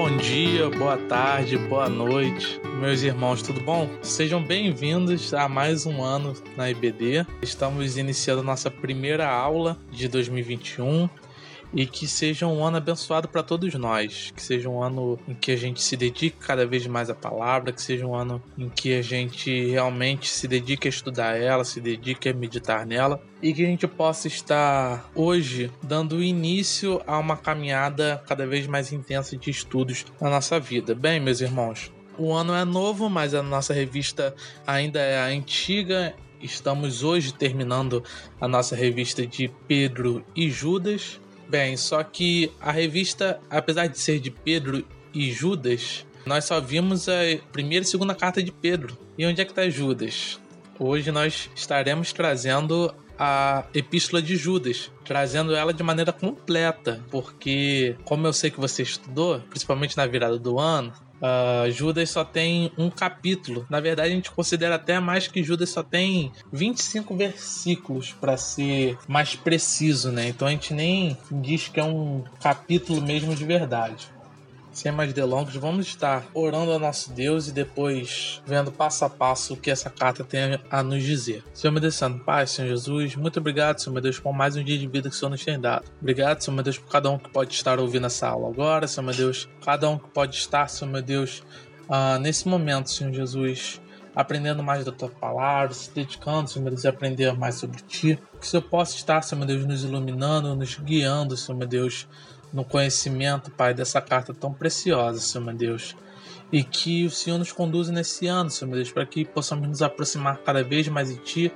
bom dia, boa tarde, boa noite, meus irmãos, tudo bom? Sejam bem-vindos a mais um ano na IBD. Estamos iniciando nossa primeira aula de 2021 e que seja um ano abençoado para todos nós, que seja um ano em que a gente se dedique cada vez mais à palavra, que seja um ano em que a gente realmente se dedique a estudar ela, se dedique a meditar nela e que a gente possa estar hoje dando início a uma caminhada cada vez mais intensa de estudos na nossa vida. Bem, meus irmãos, o ano é novo, mas a nossa revista ainda é antiga estamos hoje terminando a nossa revista de Pedro e Judas. Bem, só que a revista, apesar de ser de Pedro e Judas, nós só vimos a primeira e segunda carta de Pedro. E onde é que está Judas? Hoje nós estaremos trazendo a Epístola de Judas, trazendo ela de maneira completa, porque, como eu sei que você estudou, principalmente na virada do ano, Uh, Judas só tem um capítulo. Na verdade, a gente considera até mais que Judas só tem 25 versículos para ser mais preciso, né? Então a gente nem diz que é um capítulo mesmo de verdade sem mais delongas, vamos estar orando ao nosso Deus e depois vendo passo a passo o que essa carta tem a nos dizer. Senhor meu Deus Santo, Pai, Senhor Jesus, muito obrigado, Senhor meu Deus, por mais um dia de vida que o Senhor nos tem dado. Obrigado, Senhor meu Deus, por cada um que pode estar ouvindo essa aula agora, Senhor meu Deus, cada um que pode estar, Senhor meu Deus, uh, nesse momento, Senhor Jesus, aprendendo mais da tua palavra, se dedicando, Senhor meu Deus, a aprender mais sobre ti. Que o Senhor possa estar, Senhor meu Deus, nos iluminando, nos guiando, Senhor meu Deus, no conhecimento, Pai, dessa carta tão preciosa, Senhor meu Deus. E que o Senhor nos conduza nesse ano, Senhor meu Deus, para que possamos nos aproximar cada vez mais de Ti,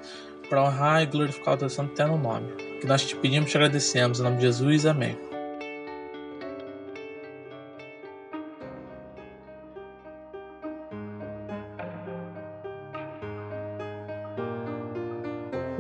para honrar e glorificar o Teu santo eterno nome. Que nós te pedimos e agradecemos. Em nome de Jesus, amém.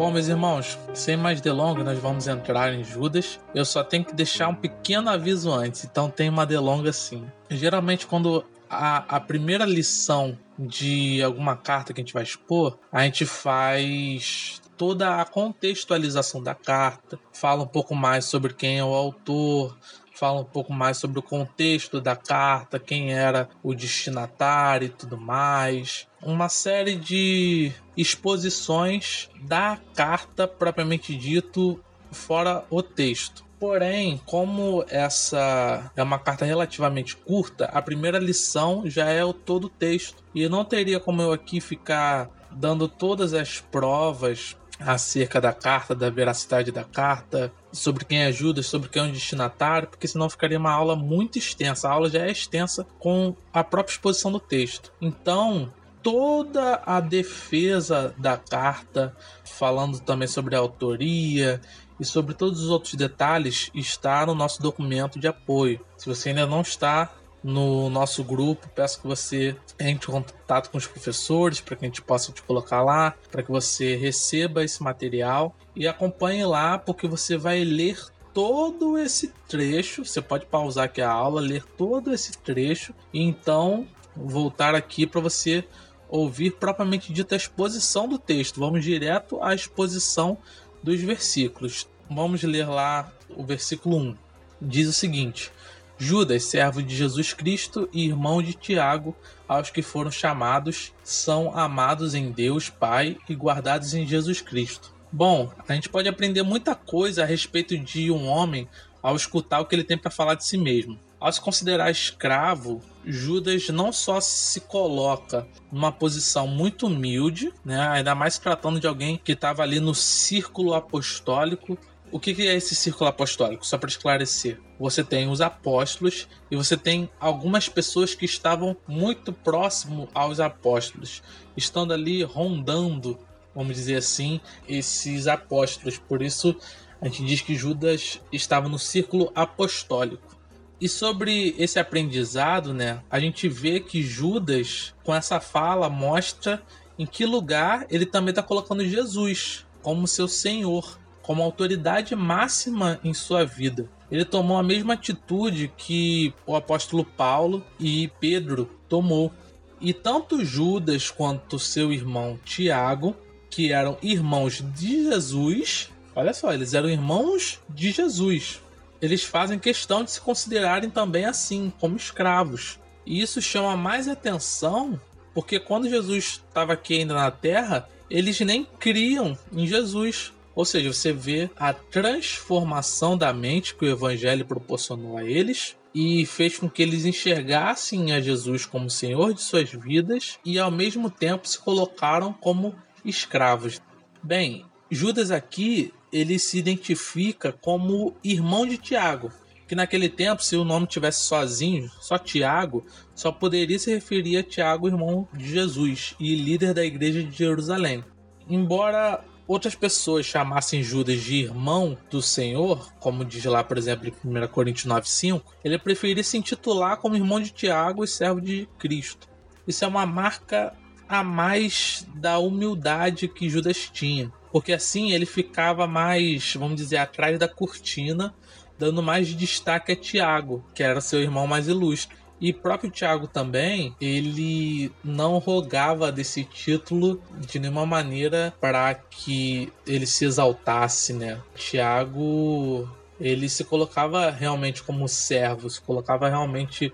Bom, meus irmãos, sem mais delongas, nós vamos entrar em Judas. Eu só tenho que deixar um pequeno aviso antes, então tem uma delonga sim. Geralmente, quando a, a primeira lição de alguma carta que a gente vai expor, a gente faz toda a contextualização da carta, fala um pouco mais sobre quem é o autor, fala um pouco mais sobre o contexto da carta, quem era o destinatário e tudo mais. Uma série de exposições da carta propriamente dito, fora o texto. Porém, como essa é uma carta relativamente curta, a primeira lição já é o todo o texto. E não teria como eu aqui ficar dando todas as provas acerca da carta, da veracidade da carta, sobre quem ajuda, sobre quem é o destinatário, porque senão ficaria uma aula muito extensa. A aula já é extensa com a própria exposição do texto. Então, toda a defesa da carta, falando também sobre a autoria e sobre todos os outros detalhes, está no nosso documento de apoio. Se você ainda não está no nosso grupo. Peço que você entre em contato com os professores para que a gente possa te colocar lá, para que você receba esse material e acompanhe lá, porque você vai ler todo esse trecho. Você pode pausar aqui a aula, ler todo esse trecho e então voltar aqui para você ouvir propriamente dita a exposição do texto. Vamos direto à exposição dos versículos. Vamos ler lá o versículo 1. Diz o seguinte: Judas, servo de Jesus Cristo e irmão de Tiago, aos que foram chamados, são amados em Deus Pai e guardados em Jesus Cristo. Bom, a gente pode aprender muita coisa a respeito de um homem ao escutar o que ele tem para falar de si mesmo. Ao se considerar escravo, Judas não só se coloca numa posição muito humilde, né, ainda mais tratando de alguém que estava ali no círculo apostólico o que é esse círculo apostólico? Só para esclarecer. Você tem os apóstolos e você tem algumas pessoas que estavam muito próximo aos apóstolos, estando ali rondando, vamos dizer assim, esses apóstolos. Por isso a gente diz que Judas estava no círculo apostólico. E sobre esse aprendizado, né, a gente vê que Judas, com essa fala, mostra em que lugar ele também está colocando Jesus como seu Senhor como autoridade máxima em sua vida. Ele tomou a mesma atitude que o apóstolo Paulo e Pedro tomou. E tanto Judas quanto seu irmão Tiago, que eram irmãos de Jesus, olha só, eles eram irmãos de Jesus. eles fazem questão de se considerarem também assim, como escravos. E isso chama mais atenção porque quando Jesus estava aqui ainda na Terra, eles nem criam em Jesus. Ou seja, você vê a transformação da mente que o Evangelho proporcionou a eles e fez com que eles enxergassem a Jesus como Senhor de suas vidas e ao mesmo tempo se colocaram como escravos. Bem, Judas aqui ele se identifica como irmão de Tiago, que naquele tempo, se o nome tivesse sozinho, só Tiago, só poderia se referir a Tiago, irmão de Jesus e líder da igreja de Jerusalém. Embora outras pessoas chamassem Judas de irmão do Senhor, como diz lá, por exemplo, em 1 Coríntios 9,5, ele preferia se intitular como irmão de Tiago e servo de Cristo. Isso é uma marca a mais da humildade que Judas tinha, porque assim ele ficava mais, vamos dizer, atrás da cortina dando mais destaque a Tiago, que era seu irmão mais ilustre. E próprio Tiago também, ele não rogava desse título de nenhuma maneira para que ele se exaltasse, né? Tiago, ele se colocava realmente como servo, se colocava realmente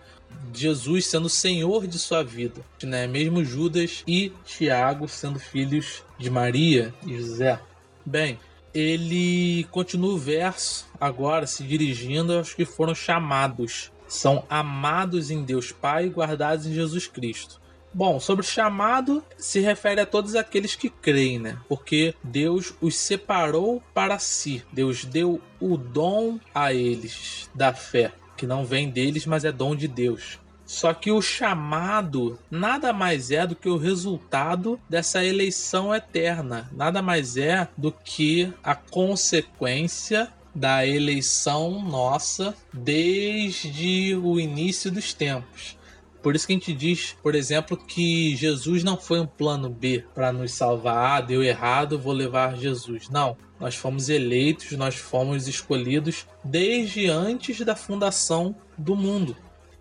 Jesus sendo senhor de sua vida, né? Mesmo Judas e Tiago sendo filhos de Maria e José. Bem, ele continua o verso agora se dirigindo aos que foram chamados. São amados em Deus Pai e guardados em Jesus Cristo. Bom, sobre o chamado, se refere a todos aqueles que creem, né? Porque Deus os separou para si. Deus deu o dom a eles da fé, que não vem deles, mas é dom de Deus. Só que o chamado nada mais é do que o resultado dessa eleição eterna, nada mais é do que a consequência da eleição nossa desde o início dos tempos. Por isso que a gente diz, por exemplo, que Jesus não foi um plano B para nos salvar. Ah, deu errado, vou levar Jesus. Não. Nós fomos eleitos, nós fomos escolhidos desde antes da fundação do mundo.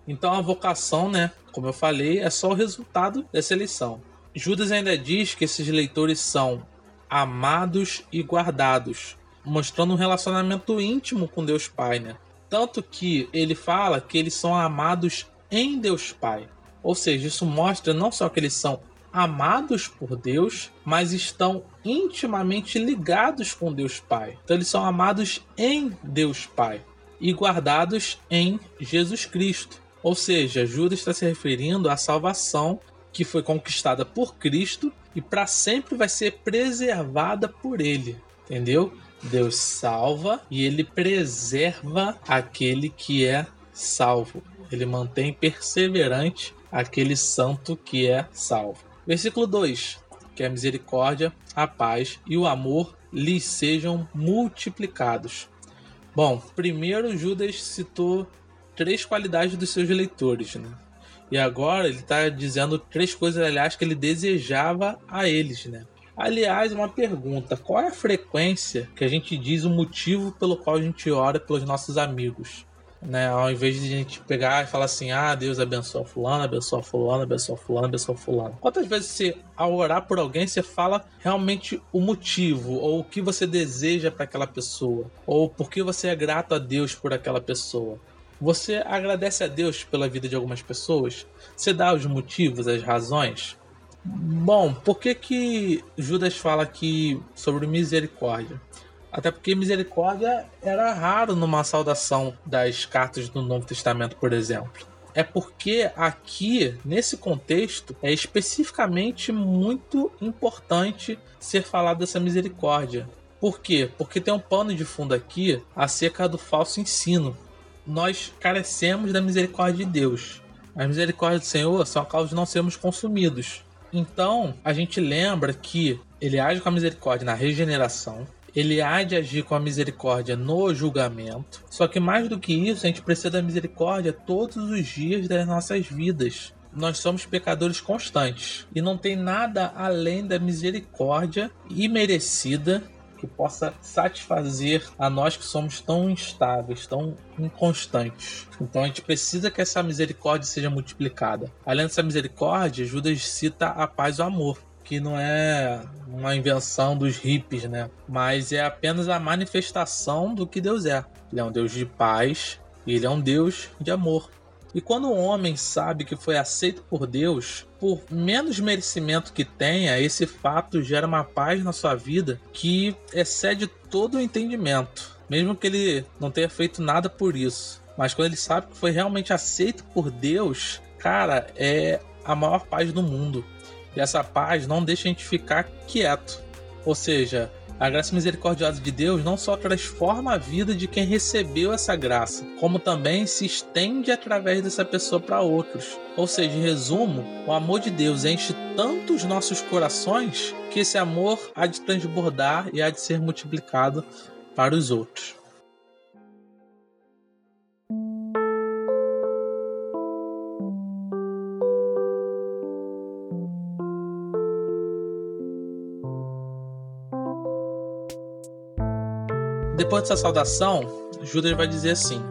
Então a vocação, né, como eu falei, é só o resultado dessa eleição. Judas ainda diz que esses leitores são amados e guardados, mostrando um relacionamento íntimo com Deus Pai, né? Tanto que ele fala que eles são amados em Deus Pai. Ou seja, isso mostra não só que eles são amados por Deus, mas estão intimamente ligados com Deus Pai. Então eles são amados em Deus Pai e guardados em Jesus Cristo. Ou seja, Judas está se referindo à salvação que foi conquistada por Cristo e para sempre vai ser preservada por ele. Entendeu? Deus salva e ele preserva aquele que é salvo. Ele mantém perseverante aquele santo que é salvo. Versículo 2: Que a misericórdia, a paz e o amor lhes sejam multiplicados. Bom, primeiro Judas citou três qualidades dos seus leitores, né? E agora ele está dizendo três coisas, aliás, que ele desejava a eles, né? Aliás, uma pergunta: qual é a frequência que a gente diz o motivo pelo qual a gente ora pelos nossos amigos? Né? Ao invés de a gente pegar e falar assim: ah, Deus abençoa fulano, abençoa fulano, abençoa fulano, abençoa fulano. Quantas vezes você, ao orar por alguém, você fala realmente o motivo, ou o que você deseja para aquela pessoa, ou por que você é grato a Deus por aquela pessoa? Você agradece a Deus pela vida de algumas pessoas? Você dá os motivos, as razões? Bom, por que que Judas fala aqui sobre misericórdia? Até porque misericórdia era raro numa saudação das cartas do Novo Testamento, por exemplo. É porque aqui, nesse contexto, é especificamente muito importante ser falado dessa misericórdia. Por quê? Porque tem um pano de fundo aqui acerca do falso ensino nós carecemos da misericórdia de Deus. A misericórdia do Senhor são a causa de não sermos consumidos. Então, a gente lembra que ele age com a misericórdia na regeneração, ele há de agir com a misericórdia no julgamento. Só que mais do que isso, a gente precisa da misericórdia todos os dias das nossas vidas. Nós somos pecadores constantes e não tem nada além da misericórdia imerecida que possa satisfazer a nós que somos tão instáveis, tão inconstantes. Então a gente precisa que essa misericórdia seja multiplicada. Além dessa misericórdia, Judas cita a paz e o amor que não é uma invenção dos hippies, né? Mas é apenas a manifestação do que Deus é. Ele é um Deus de paz e ele é um Deus de amor. E quando o homem sabe que foi aceito por Deus, por menos merecimento que tenha, esse fato gera uma paz na sua vida que excede todo o entendimento, mesmo que ele não tenha feito nada por isso. Mas quando ele sabe que foi realmente aceito por Deus, cara, é a maior paz do mundo. E essa paz não deixa a gente ficar quieto. Ou seja, a graça misericordiosa de Deus não só transforma a vida de quem recebeu essa graça, como também se estende através dessa pessoa para outros. Ou seja, em resumo, o amor de Deus enche tanto os nossos corações que esse amor há de transbordar e há de ser multiplicado para os outros. Depois dessa saudação, Judas vai dizer assim: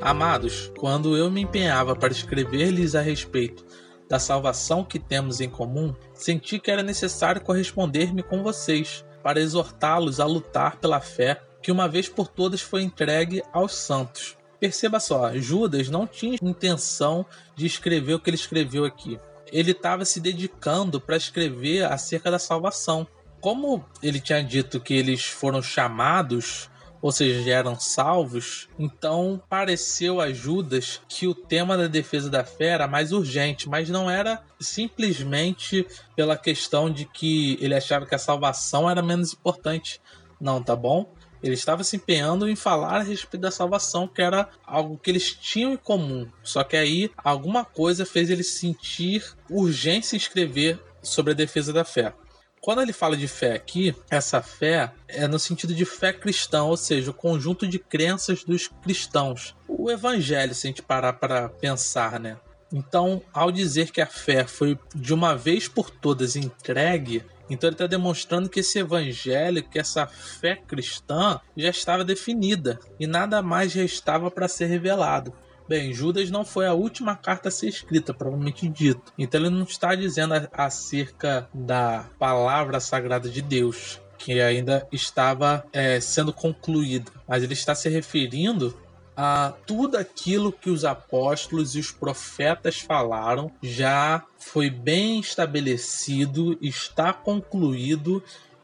Amados, quando eu me empenhava para escrever-lhes a respeito da salvação que temos em comum, senti que era necessário corresponder-me com vocês, para exortá-los a lutar pela fé que uma vez por todas foi entregue aos santos. Perceba só, Judas não tinha intenção de escrever o que ele escreveu aqui. Ele estava se dedicando para escrever acerca da salvação. Como ele tinha dito que eles foram chamados ou seja, já eram salvos, então pareceu a Judas que o tema da defesa da fé era mais urgente, mas não era simplesmente pela questão de que ele achava que a salvação era menos importante. Não, tá bom? Ele estava se empenhando em falar a respeito da salvação, que era algo que eles tinham em comum. Só que aí alguma coisa fez ele sentir urgência em escrever sobre a defesa da fé. Quando ele fala de fé aqui, essa fé é no sentido de fé cristã, ou seja, o conjunto de crenças dos cristãos. O evangelho, se a gente parar para pensar, né? Então, ao dizer que a fé foi de uma vez por todas entregue, então ele está demonstrando que esse evangelho, que essa fé cristã já estava definida e nada mais restava para ser revelado. Bem, Judas não foi a última carta a ser escrita, provavelmente dito. Então ele não está dizendo acerca da palavra sagrada de Deus, que ainda estava é, sendo concluída, mas ele está se referindo a tudo aquilo que os apóstolos e os profetas falaram já foi bem estabelecido, está concluído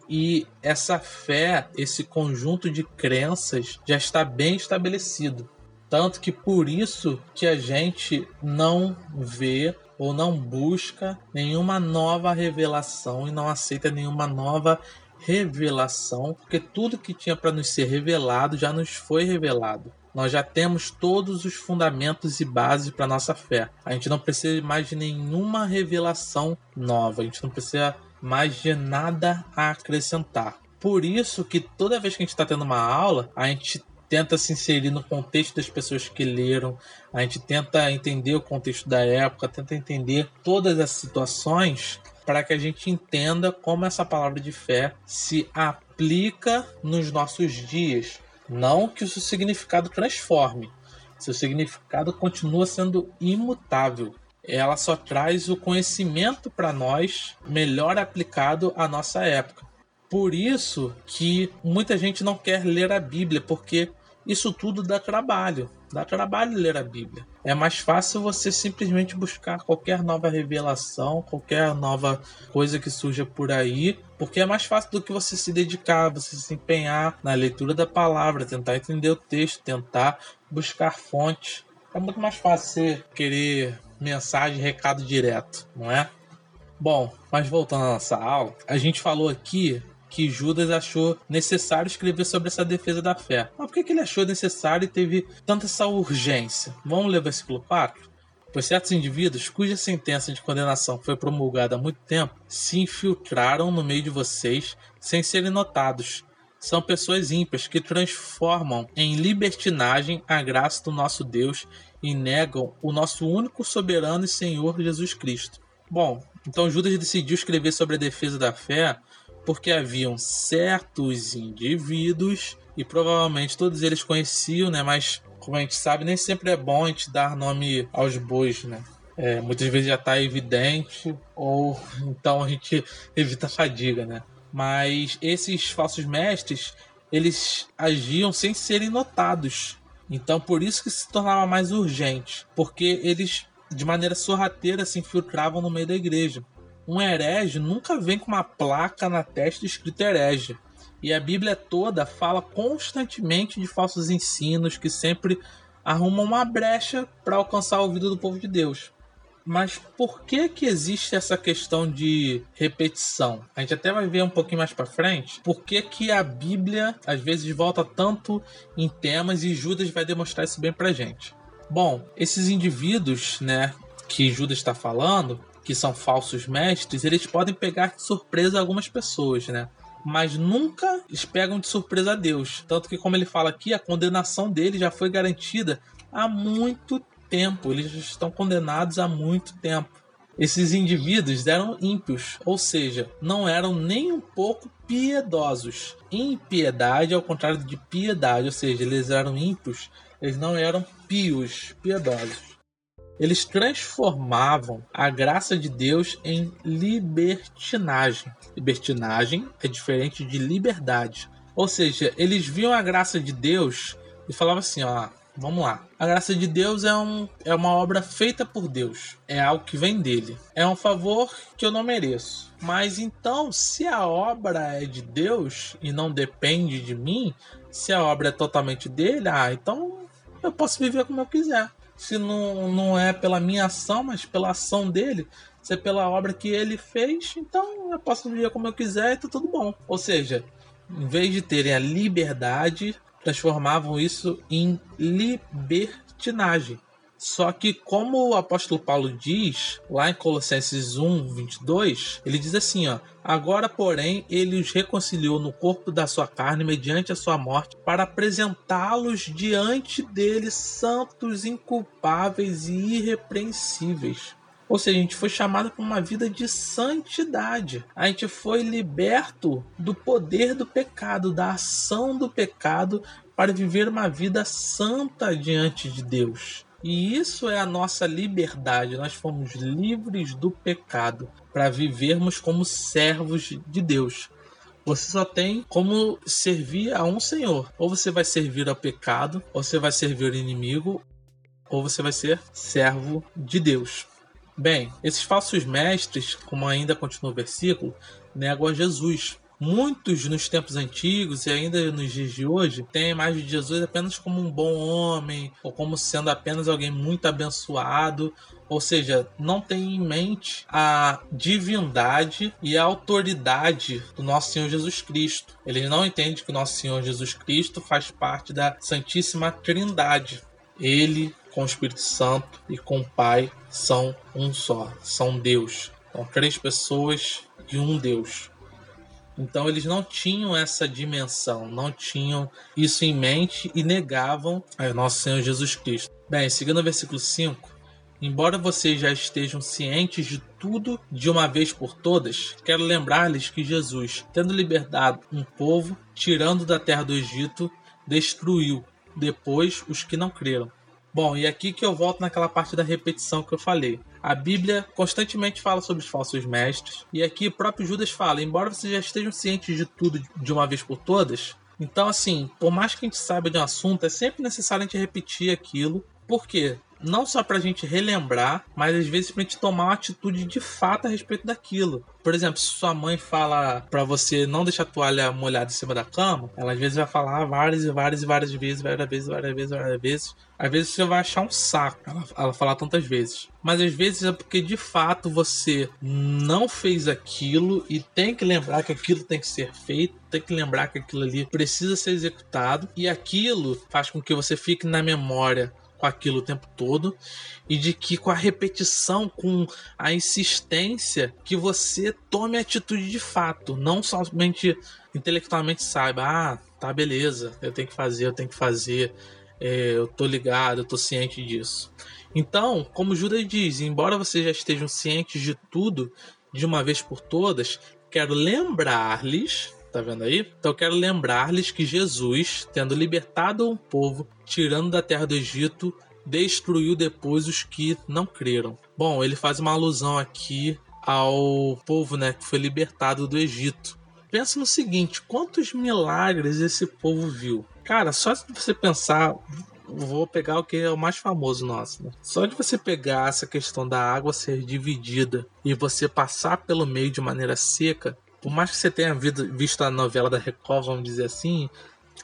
e essa fé, esse conjunto de crenças já está bem estabelecido. Tanto que por isso que a gente não vê ou não busca nenhuma nova revelação e não aceita nenhuma nova revelação, porque tudo que tinha para nos ser revelado já nos foi revelado. Nós já temos todos os fundamentos e bases para nossa fé. A gente não precisa mais de nenhuma revelação nova, a gente não precisa mais de nada a acrescentar. Por isso que toda vez que a gente está tendo uma aula, a gente tenta se inserir no contexto das pessoas que leram, a gente tenta entender o contexto da época, tenta entender todas as situações para que a gente entenda como essa palavra de fé se aplica nos nossos dias. Não que o seu significado transforme, seu significado continua sendo imutável. Ela só traz o conhecimento para nós melhor aplicado à nossa época. Por isso que muita gente não quer ler a Bíblia, porque isso tudo dá trabalho. Dá trabalho ler a Bíblia. É mais fácil você simplesmente buscar qualquer nova revelação, qualquer nova coisa que surja por aí, porque é mais fácil do que você se dedicar, você se empenhar na leitura da palavra, tentar entender o texto, tentar buscar fontes. É muito mais fácil você querer mensagem, recado direto, não é? Bom, mas voltando à nossa aula, a gente falou aqui que Judas achou necessário escrever sobre essa defesa da fé. Mas por que, ele achou necessário e teve tanta essa urgência? Vamos ler o versículo 4? Pois certos indivíduos, cuja sentença de condenação foi promulgada há muito tempo, se infiltraram no meio de vocês sem serem notados. São pessoas ímpias que transformam em libertinagem a graça do nosso Deus e negam o nosso único soberano e Senhor Jesus Cristo. Bom, então Judas decidiu escrever sobre a defesa da fé porque haviam certos indivíduos e provavelmente todos eles conheciam, né? Mas como a gente sabe, nem sempre é bom a gente dar nome aos bois, né? É, muitas vezes já está evidente ou então a gente evita a fadiga, né? Mas esses falsos mestres eles agiam sem serem notados. Então, por isso que se tornava mais urgente, porque eles, de maneira sorrateira, se infiltravam no meio da igreja. Um herege nunca vem com uma placa na testa escrito herege. E a Bíblia toda fala constantemente de falsos ensinos que sempre arrumam uma brecha para alcançar o ouvido do povo de Deus. Mas por que que existe essa questão de repetição? A gente até vai ver um pouquinho mais para frente. Por que que a Bíblia às vezes volta tanto em temas e Judas vai demonstrar isso bem pra gente? Bom, esses indivíduos, né, que Judas está falando, que são falsos mestres, eles podem pegar de surpresa algumas pessoas, né? Mas nunca eles pegam de surpresa a Deus. Tanto que, como ele fala aqui, a condenação dele já foi garantida há muito tempo, eles estão condenados há muito tempo. Esses indivíduos eram ímpios, ou seja, não eram nem um pouco piedosos. Impiedade ao contrário de piedade, ou seja, eles eram ímpios, eles não eram pios, piedosos. Eles transformavam a graça de Deus em libertinagem. Libertinagem é diferente de liberdade. Ou seja, eles viam a graça de Deus e falavam assim: ó, Vamos lá. A graça de Deus é, um, é uma obra feita por Deus. É algo que vem dele. É um favor que eu não mereço. Mas então, se a obra é de Deus e não depende de mim, se a obra é totalmente dele, ah, então eu posso viver como eu quiser. Se não, não é pela minha ação, mas pela ação dele, se é pela obra que ele fez, então eu posso viver como eu quiser e tá tudo bom. Ou seja, em vez de terem a liberdade transformavam isso em libertinagem. Só que, como o apóstolo Paulo diz, lá em Colossenses 1, 22, ele diz assim: ó, Agora, porém, ele os reconciliou no corpo da sua carne mediante a sua morte, para apresentá-los diante dele santos, inculpáveis e irrepreensíveis. Ou seja, a gente foi chamado para uma vida de santidade. A gente foi liberto do poder do pecado, da ação do pecado, para viver uma vida santa diante de Deus. E isso é a nossa liberdade. Nós fomos livres do pecado para vivermos como servos de Deus. Você só tem como servir a um Senhor. Ou você vai servir ao pecado, ou você vai servir ao inimigo, ou você vai ser servo de Deus. Bem, esses falsos mestres, como ainda continua o versículo, negam a Jesus. Muitos nos tempos antigos e ainda nos dias de hoje têm a imagem de Jesus apenas como um bom homem ou como sendo apenas alguém muito abençoado, ou seja, não tem em mente a divindade e a autoridade do nosso Senhor Jesus Cristo. Eles não entendem que o nosso Senhor Jesus Cristo faz parte da Santíssima Trindade. Ele com o Espírito Santo e com o Pai são um só, são Deus. São três pessoas e um Deus. Então eles não tinham essa dimensão, não tinham isso em mente e negavam ao nosso Senhor Jesus Cristo. Bem, seguindo o versículo 5, Embora vocês já estejam cientes de tudo de uma vez por todas, quero lembrar-lhes que Jesus, tendo libertado um povo, tirando da terra do Egito, destruiu depois os que não creram. Bom, e aqui que eu volto naquela parte da repetição que eu falei. A Bíblia constantemente fala sobre os falsos mestres, e aqui o próprio Judas fala: embora vocês já estejam cientes de tudo de uma vez por todas, então, assim, por mais que a gente saiba de um assunto, é sempre necessário a gente repetir aquilo. Por quê? Não só para a gente relembrar, mas às vezes para a gente tomar uma atitude de fato a respeito daquilo. Por exemplo, se sua mãe fala para você não deixar a toalha molhada em cima da cama, ela às vezes vai falar várias e várias e várias vezes, várias vezes, várias vezes, várias vezes. Às vezes você vai achar um saco ela, ela falar tantas vezes. Mas às vezes é porque de fato você não fez aquilo e tem que lembrar que aquilo tem que ser feito, tem que lembrar que aquilo ali precisa ser executado e aquilo faz com que você fique na memória com aquilo o tempo todo e de que com a repetição, com a insistência, que você tome atitude de fato, não somente intelectualmente saiba, ah, tá beleza, eu tenho que fazer, eu tenho que fazer, é, eu tô ligado, eu tô ciente disso. Então, como Judas diz, embora vocês já estejam cientes de tudo de uma vez por todas, quero lembrar-lhes tá vendo aí? Então quero lembrar-lhes que Jesus, tendo libertado um povo, tirando da terra do Egito, destruiu depois os que não creram. Bom, ele faz uma alusão aqui ao povo, né, que foi libertado do Egito. pensa no seguinte: quantos milagres esse povo viu? Cara, só se você pensar, vou pegar o que é o mais famoso nosso. Né? Só de você pegar essa questão da água ser dividida e você passar pelo meio de maneira seca, por mais que você tenha visto a novela da Record, vamos dizer assim,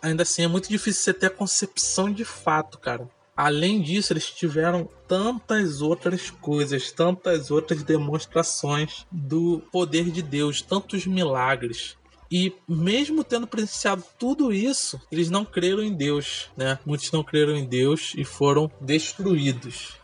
ainda assim é muito difícil você ter a concepção de fato, cara. Além disso, eles tiveram tantas outras coisas, tantas outras demonstrações do poder de Deus, tantos milagres. E mesmo tendo presenciado tudo isso, eles não creram em Deus, né? Muitos não creram em Deus e foram destruídos.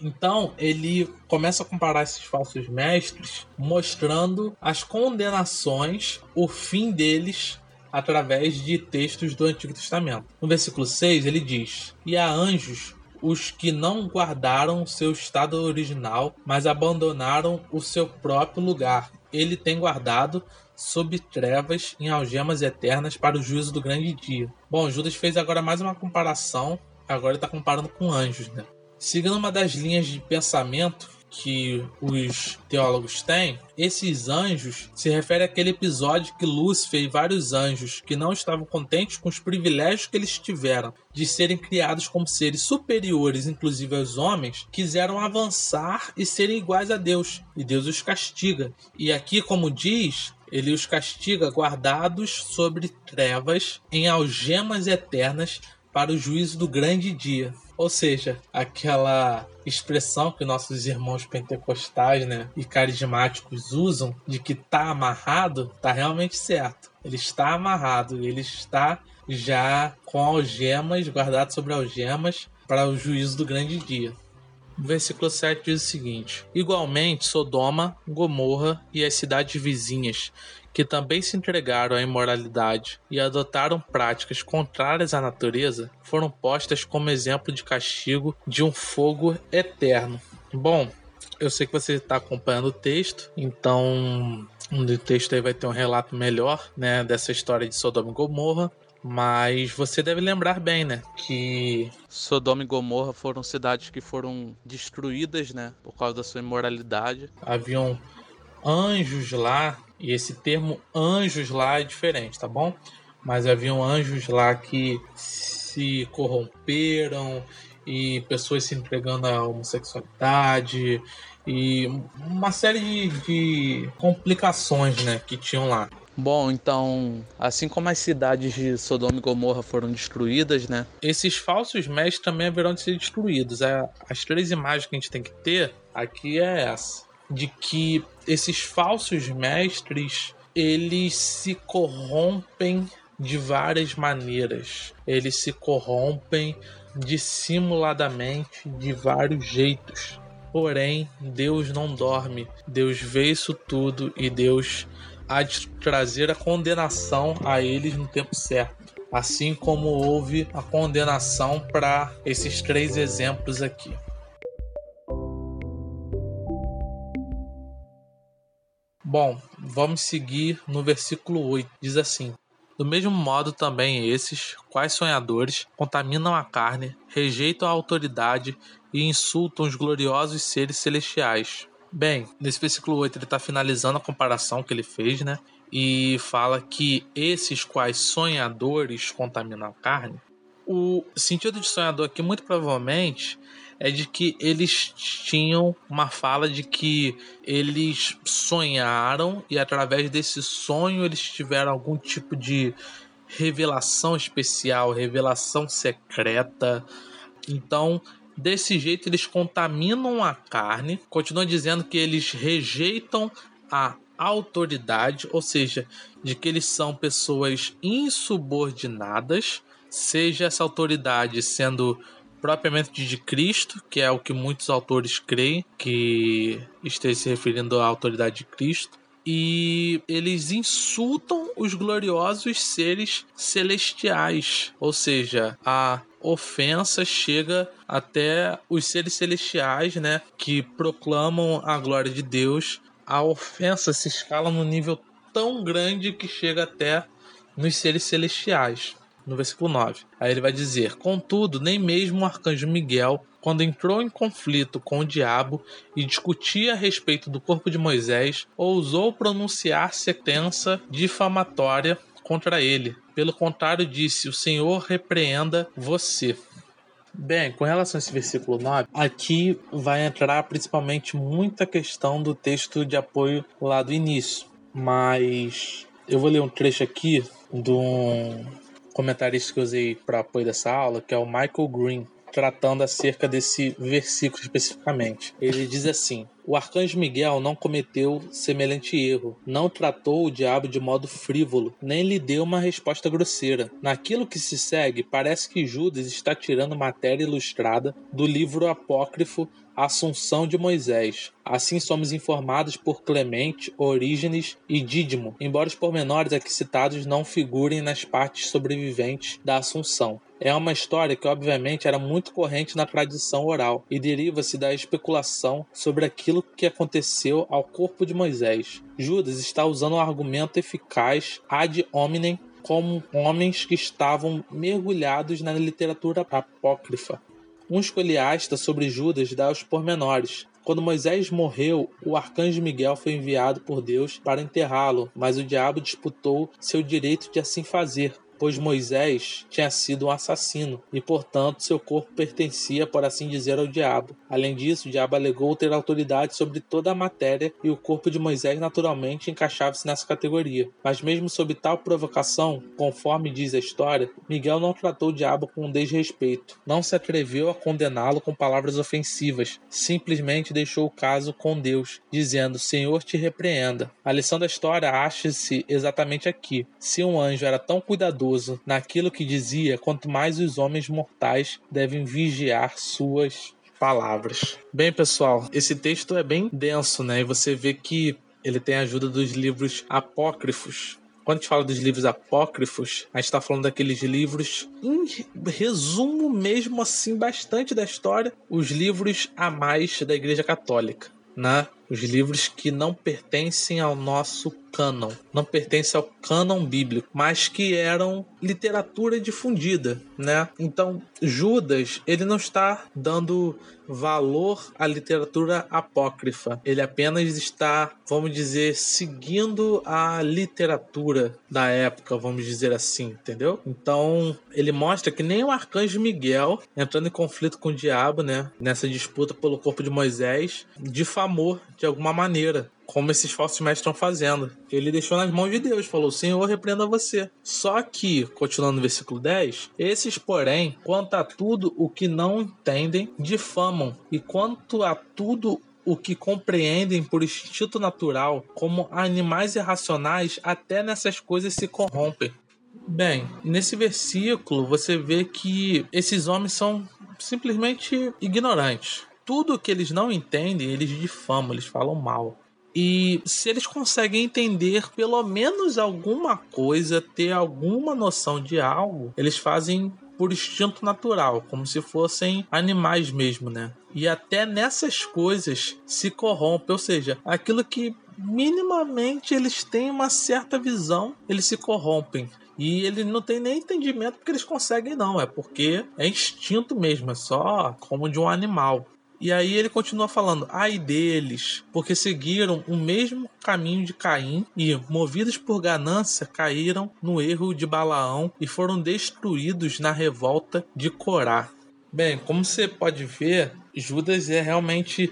Então, ele começa a comparar esses falsos mestres, mostrando as condenações, o fim deles através de textos do Antigo Testamento. No versículo 6, ele diz: E há anjos os que não guardaram seu estado original, mas abandonaram o seu próprio lugar. Ele tem guardado sob trevas em algemas eternas para o juízo do grande dia. Bom, Judas fez agora mais uma comparação. Agora está comparando com anjos, né? Seguindo uma das linhas de pensamento que os teólogos têm, esses anjos se refere àquele episódio que Lúcifer e vários anjos que não estavam contentes com os privilégios que eles tiveram de serem criados como seres superiores, inclusive aos homens, quiseram avançar e serem iguais a Deus, e Deus os castiga. E aqui, como diz, ele os castiga guardados sobre trevas em algemas eternas para o juízo do grande dia. Ou seja, aquela expressão que nossos irmãos pentecostais né, e carismáticos usam de que está amarrado, está realmente certo. Ele está amarrado, ele está já com algemas, guardado sobre algemas, para o juízo do grande dia. O versículo 7 diz o seguinte: Igualmente, Sodoma, Gomorra e as cidades vizinhas que também se entregaram à imoralidade e adotaram práticas contrárias à natureza, foram postas como exemplo de castigo de um fogo eterno. Bom, eu sei que você está acompanhando o texto, então no texto aí vai ter um relato melhor, né, dessa história de Sodoma e Gomorra. Mas você deve lembrar bem, né? Que Sodoma e Gomorra foram cidades que foram destruídas, né? Por causa da sua imoralidade. Haviam anjos lá e esse termo anjos lá é diferente, tá bom? Mas haviam anjos lá que se corromperam e pessoas se entregando à homossexualidade e uma série de, de complicações né, que tinham lá. Bom, então, assim como as cidades de Sodoma e Gomorra foram destruídas, né? Esses falsos mestres também haverão de ser destruídos. As três imagens que a gente tem que ter aqui é essa de que esses falsos mestres eles se corrompem de várias maneiras. Eles se corrompem dissimuladamente de vários jeitos. Porém, Deus não dorme. Deus vê isso tudo e Deus há de trazer a condenação a eles no tempo certo. Assim como houve a condenação para esses três exemplos aqui. Bom, vamos seguir no versículo 8. Diz assim: Do mesmo modo também esses, quais sonhadores, contaminam a carne, rejeitam a autoridade e insultam os gloriosos seres celestiais. Bem, nesse versículo 8 ele está finalizando a comparação que ele fez, né? E fala que esses quais sonhadores contaminam a carne. O sentido de sonhador aqui, muito provavelmente, é de que eles tinham uma fala de que eles sonharam e através desse sonho eles tiveram algum tipo de revelação especial, revelação secreta. Então, desse jeito eles contaminam a carne. Continua dizendo que eles rejeitam a autoridade, ou seja, de que eles são pessoas insubordinadas, seja essa autoridade sendo propriamente de Cristo, que é o que muitos autores creem, que esteja se referindo à autoridade de Cristo. E eles insultam os gloriosos seres celestiais, ou seja, a ofensa chega até os seres celestiais, né, que proclamam a glória de Deus. A ofensa se escala num nível tão grande que chega até nos seres celestiais no versículo 9. Aí ele vai dizer: Contudo, nem mesmo o arcanjo Miguel, quando entrou em conflito com o diabo e discutia a respeito do corpo de Moisés, ousou pronunciar sentença difamatória contra ele. Pelo contrário, disse: O Senhor repreenda você. Bem, com relação a esse versículo 9, aqui vai entrar principalmente muita questão do texto de apoio lá do início. Mas eu vou ler um trecho aqui de um comentarista que eu usei para apoio dessa aula, que é o Michael Green tratando acerca desse versículo especificamente. Ele diz assim: O arcanjo Miguel não cometeu semelhante erro, não tratou o diabo de modo frívolo, nem lhe deu uma resposta grosseira. Naquilo que se segue, parece que Judas está tirando matéria ilustrada do livro apócrifo Assunção de Moisés. Assim somos informados por Clemente, Orígenes e Dídimo, embora os pormenores aqui citados não figurem nas partes sobreviventes da Assunção. É uma história que, obviamente, era muito corrente na tradição oral e deriva-se da especulação sobre aquilo que aconteceu ao corpo de Moisés. Judas está usando um argumento eficaz ad hominem como homens que estavam mergulhados na literatura apócrifa. Um escoliasta sobre Judas dá os pormenores, quando Moisés morreu, o arcanjo Miguel foi enviado por Deus para enterrá-lo, mas o diabo disputou seu direito de assim fazer, pois Moisés tinha sido um assassino e, portanto, seu corpo pertencia, por assim dizer, ao diabo. Além disso, o diabo alegou ter autoridade sobre toda a matéria e o corpo de Moisés naturalmente encaixava-se nessa categoria. Mas, mesmo sob tal provocação, conforme diz a história, Miguel não tratou o diabo com desrespeito, não se atreveu a condená-lo com palavras ofensivas, simplesmente deixou o caso com Deus, dizendo: Senhor te repreenda. A lição da história acha-se exatamente aqui. Se um anjo era tão cuidadoso, cuidadoso naquilo que dizia, quanto mais os homens mortais devem vigiar suas palavras. Bem, pessoal, esse texto é bem denso, né? E você vê que ele tem a ajuda dos livros apócrifos. Quando a gente fala dos livros apócrifos, a gente está falando daqueles livros, em resumo mesmo assim, bastante da história, os livros a mais da Igreja Católica, né? Os livros que não pertencem ao nosso não pertencem ao cânon bíblico, mas que eram literatura difundida, né? Então, Judas, ele não está dando valor à literatura apócrifa. Ele apenas está, vamos dizer, seguindo a literatura da época, vamos dizer assim, entendeu? Então, ele mostra que nem o arcanjo Miguel, entrando em conflito com o diabo, né, nessa disputa pelo corpo de Moisés, difamou de alguma maneira como esses falsos mestres estão fazendo. Ele deixou nas mãos de Deus, falou: Senhor, repreenda você. Só que, continuando no versículo 10, esses, porém, quanto a tudo o que não entendem, difamam, e quanto a tudo o que compreendem por instinto natural, como animais irracionais, até nessas coisas se corrompem. Bem, nesse versículo você vê que esses homens são simplesmente ignorantes. Tudo que eles não entendem, eles difamam, eles falam mal. E se eles conseguem entender pelo menos alguma coisa, ter alguma noção de algo, eles fazem por instinto natural, como se fossem animais mesmo, né? E até nessas coisas se corrompe, ou seja, aquilo que minimamente eles têm uma certa visão, eles se corrompem. E ele não tem nem entendimento porque eles conseguem, não. É porque é instinto mesmo, é só como de um animal. E aí ele continua falando: ai deles, porque seguiram o mesmo caminho de Caim e, movidos por ganância, caíram no erro de Balaão e foram destruídos na revolta de Corá. Bem, como você pode ver, Judas é realmente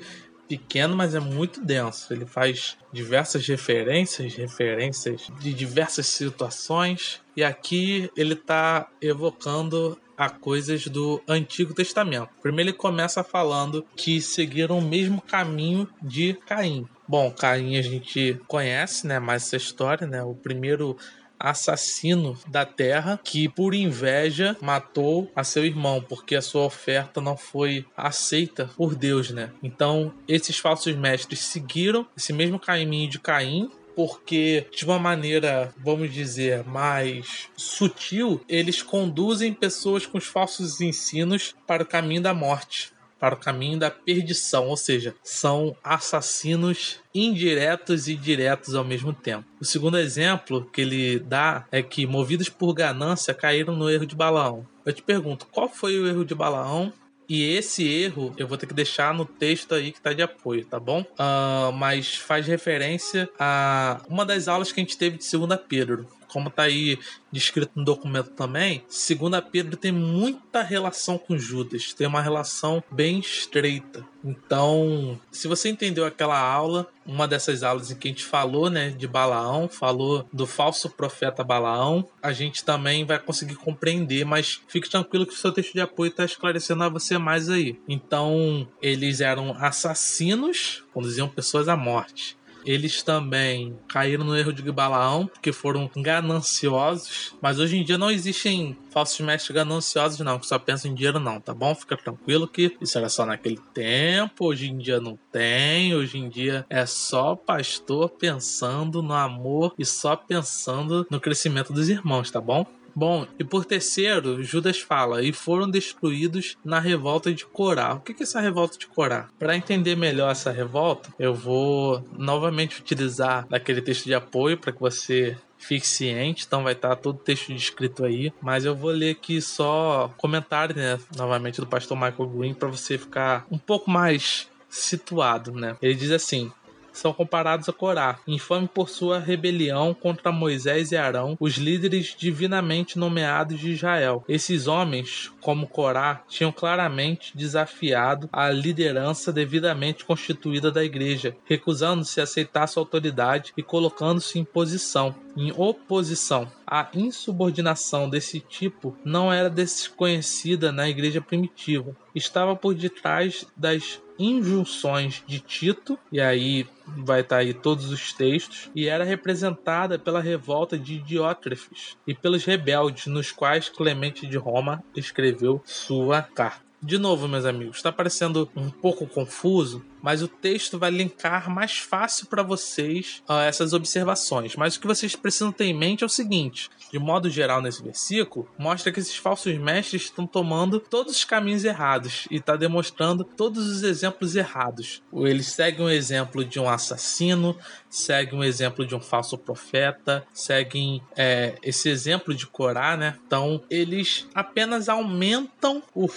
pequeno, mas é muito denso. Ele faz diversas referências, referências de diversas situações, e aqui ele está evocando a coisas do Antigo Testamento. Primeiro ele começa falando que seguiram o mesmo caminho de Caim. Bom, Caim a gente conhece, né, mais essa história, né? O primeiro assassino da terra que por inveja matou a seu irmão porque a sua oferta não foi aceita por Deus, né? Então, esses falsos mestres seguiram esse mesmo caminho de Caim porque de uma maneira, vamos dizer, mais sutil, eles conduzem pessoas com os falsos ensinos para o caminho da morte, para o caminho da perdição, ou seja, são assassinos indiretos e diretos ao mesmo tempo. O segundo exemplo que ele dá é que, movidos por ganância, caíram no erro de Balaão. Eu te pergunto, qual foi o erro de Balaão E esse erro eu vou ter que deixar no texto aí que tá de apoio, tá bom? Uh, mas faz referência a uma das aulas que a gente teve de segunda Pedro como está aí descrito no documento também, segunda Pedro tem muita relação com Judas, tem uma relação bem estreita. Então, se você entendeu aquela aula, uma dessas aulas em que a gente falou, né, de Balaão, falou do falso profeta Balaão, a gente também vai conseguir compreender, mas fique tranquilo que o seu texto de apoio está esclarecendo a você mais aí. Então, eles eram assassinos, conduziam pessoas à morte eles também caíram no erro de Balaão, porque foram gananciosos. Mas hoje em dia não existem falsos mestres gananciosos, não, que só pensam em dinheiro, não, tá bom? Fica tranquilo que isso era só naquele tempo, hoje em dia não tem, hoje em dia é só pastor pensando no amor e só pensando no crescimento dos irmãos, tá bom? Bom, e por terceiro, Judas fala: e foram destruídos na revolta de Corá. O que é essa revolta de Corá? Para entender melhor essa revolta, eu vou novamente utilizar aquele texto de apoio para que você fique ciente, então vai estar todo o texto descrito aí, mas eu vou ler aqui só comentário, né, novamente do pastor Michael Green para você ficar um pouco mais situado, né? Ele diz assim: são comparados a Corá, infame por sua rebelião contra Moisés e Arão, os líderes divinamente nomeados de Israel. Esses homens, como Corá, tinham claramente desafiado a liderança devidamente constituída da igreja, recusando-se a aceitar sua autoridade e colocando-se em posição, em oposição. A insubordinação desse tipo não era desconhecida na igreja primitiva. Estava por detrás das injunções de Tito, e aí vai estar tá aí todos os textos, e era representada pela revolta de Diótrefes e pelos rebeldes, nos quais Clemente de Roma escreveu sua carta. De novo, meus amigos, está parecendo um pouco confuso, mas o texto vai linkar mais fácil para vocês uh, essas observações. Mas o que vocês precisam ter em mente é o seguinte: de modo geral, nesse versículo, mostra que esses falsos mestres estão tomando todos os caminhos errados e está demonstrando todos os exemplos errados. Eles seguem o exemplo de um assassino, seguem o exemplo de um falso profeta, seguem é, esse exemplo de Corá, né? Então, eles apenas aumentam o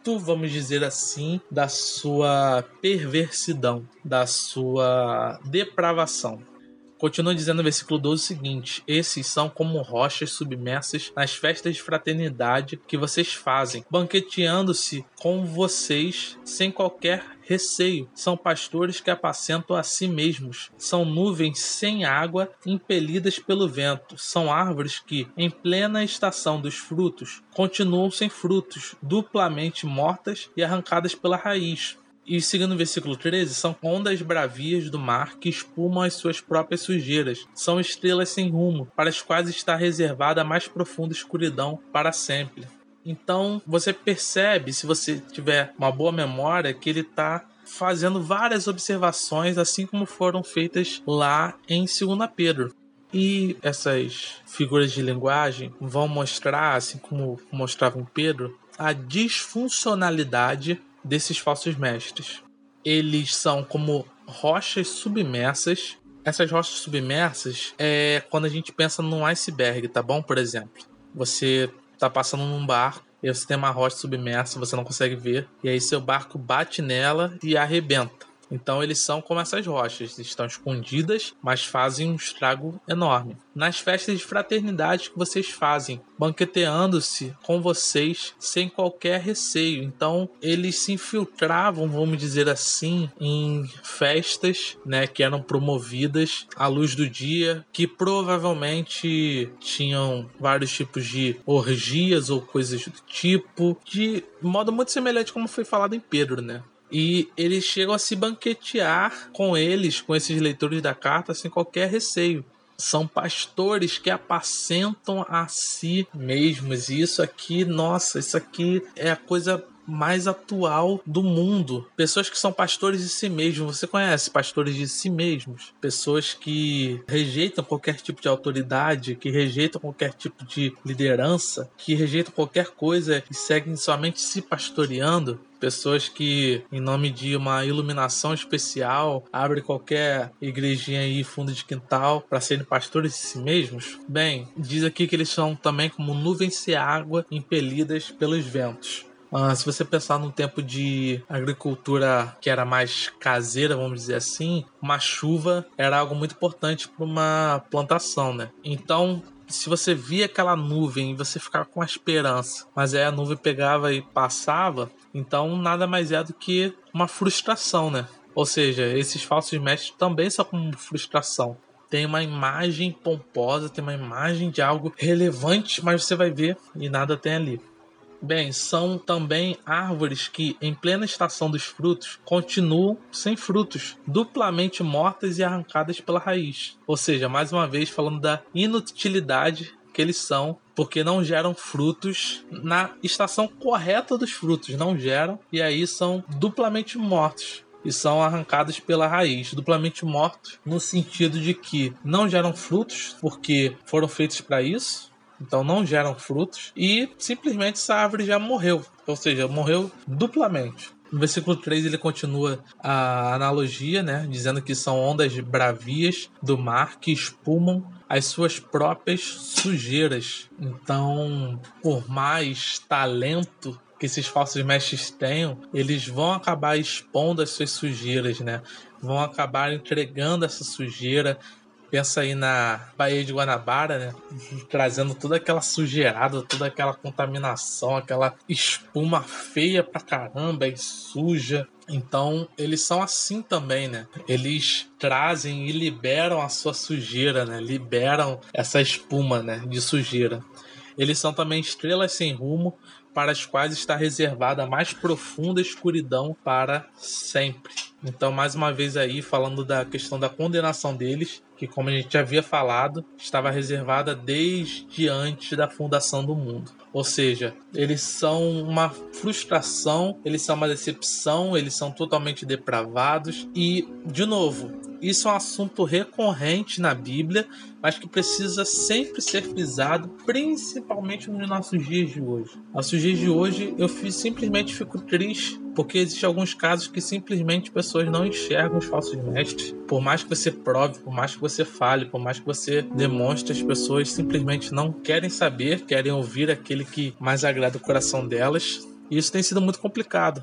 fruto vamos dizer assim, da sua perversidão, da sua depravação. Continua dizendo no versículo 12 o seguinte: Esses são como rochas submersas nas festas de fraternidade que vocês fazem, banqueteando-se com vocês sem qualquer receio. São pastores que apacentam a si mesmos. São nuvens sem água impelidas pelo vento. São árvores que, em plena estação dos frutos, continuam sem frutos, duplamente mortas e arrancadas pela raiz. E seguindo o versículo 13, são ondas bravias do mar que espumam as suas próprias sujeiras. São estrelas sem rumo, para as quais está reservada a mais profunda escuridão para sempre. Então você percebe, se você tiver uma boa memória, que ele está fazendo várias observações, assim como foram feitas lá em 2 Pedro. E essas figuras de linguagem vão mostrar, assim como mostrava em Pedro, a disfuncionalidade desses falsos mestres. Eles são como rochas submersas. Essas rochas submersas é quando a gente pensa num iceberg, tá bom? Por exemplo, você tá passando num barco e você tem uma rocha submersa, você não consegue ver, e aí seu barco bate nela e arrebenta. Então eles são como essas rochas, estão escondidas, mas fazem um estrago enorme. Nas festas de fraternidade que vocês fazem, banqueteando-se com vocês sem qualquer receio. Então eles se infiltravam, vamos dizer assim, em festas, né, que eram promovidas à luz do dia, que provavelmente tinham vários tipos de orgias ou coisas do tipo, de modo muito semelhante como foi falado em Pedro, né? E eles chegam a se banquetear com eles, com esses leitores da carta, sem qualquer receio. São pastores que apacentam a si mesmos. E isso aqui, nossa, isso aqui é a coisa mais atual do mundo. Pessoas que são pastores de si mesmos. Você conhece pastores de si mesmos? Pessoas que rejeitam qualquer tipo de autoridade, que rejeitam qualquer tipo de liderança, que rejeitam qualquer coisa e seguem somente se pastoreando pessoas que, em nome de uma iluminação especial, abrem qualquer igrejinha aí, fundo de quintal, para serem pastores de si mesmos? Bem, diz aqui que eles são também como nuvens de água impelidas pelos ventos. Uh, se você pensar no tempo de agricultura que era mais caseira, vamos dizer assim, uma chuva era algo muito importante para uma plantação, né? Então, se você via aquela nuvem e você ficava com a esperança, mas aí a nuvem pegava e passava, então nada mais é do que uma frustração, né? Ou seja, esses falsos mestres também são como frustração. Tem uma imagem pomposa, tem uma imagem de algo relevante, mas você vai ver e nada tem ali. Bem, são também árvores que, em plena estação dos frutos, continuam sem frutos, duplamente mortas e arrancadas pela raiz. Ou seja, mais uma vez falando da inutilidade que eles são, porque não geram frutos na estação correta dos frutos, não geram, e aí são duplamente mortos e são arrancados pela raiz, duplamente mortos, no sentido de que não geram frutos porque foram feitos para isso, então não geram frutos e simplesmente essa árvore já morreu, ou seja, morreu duplamente. No versículo 3 ele continua a analogia, né, dizendo que são ondas bravias do mar que espumam as suas próprias sujeiras. Então, por mais talento que esses falsos mestres tenham, eles vão acabar expondo as suas sujeiras, né? Vão acabar entregando essa sujeira Pensa aí na Baía de Guanabara, né? Trazendo toda aquela sujeirada, toda aquela contaminação, aquela espuma feia pra caramba e suja. Então, eles são assim também, né? Eles trazem e liberam a sua sujeira, né? Liberam essa espuma, né? De sujeira. Eles são também estrelas sem rumo, para as quais está reservada a mais profunda escuridão para sempre. Então, mais uma vez aí, falando da questão da condenação deles, que como a gente havia falado, estava reservada desde antes da fundação do mundo. Ou seja, eles são uma frustração, eles são uma decepção, eles são totalmente depravados e, de novo, isso é um assunto recorrente na Bíblia, mas que precisa sempre ser pisado, principalmente nos nossos dias de hoje. Nossos dias de hoje, eu simplesmente fico triste porque existem alguns casos que simplesmente pessoas não enxergam os falsos mestres. Por mais que você prove, por mais que você fale, por mais que você demonstre, as pessoas simplesmente não querem saber, querem ouvir aquele que mais agrada o coração delas. E isso tem sido muito complicado.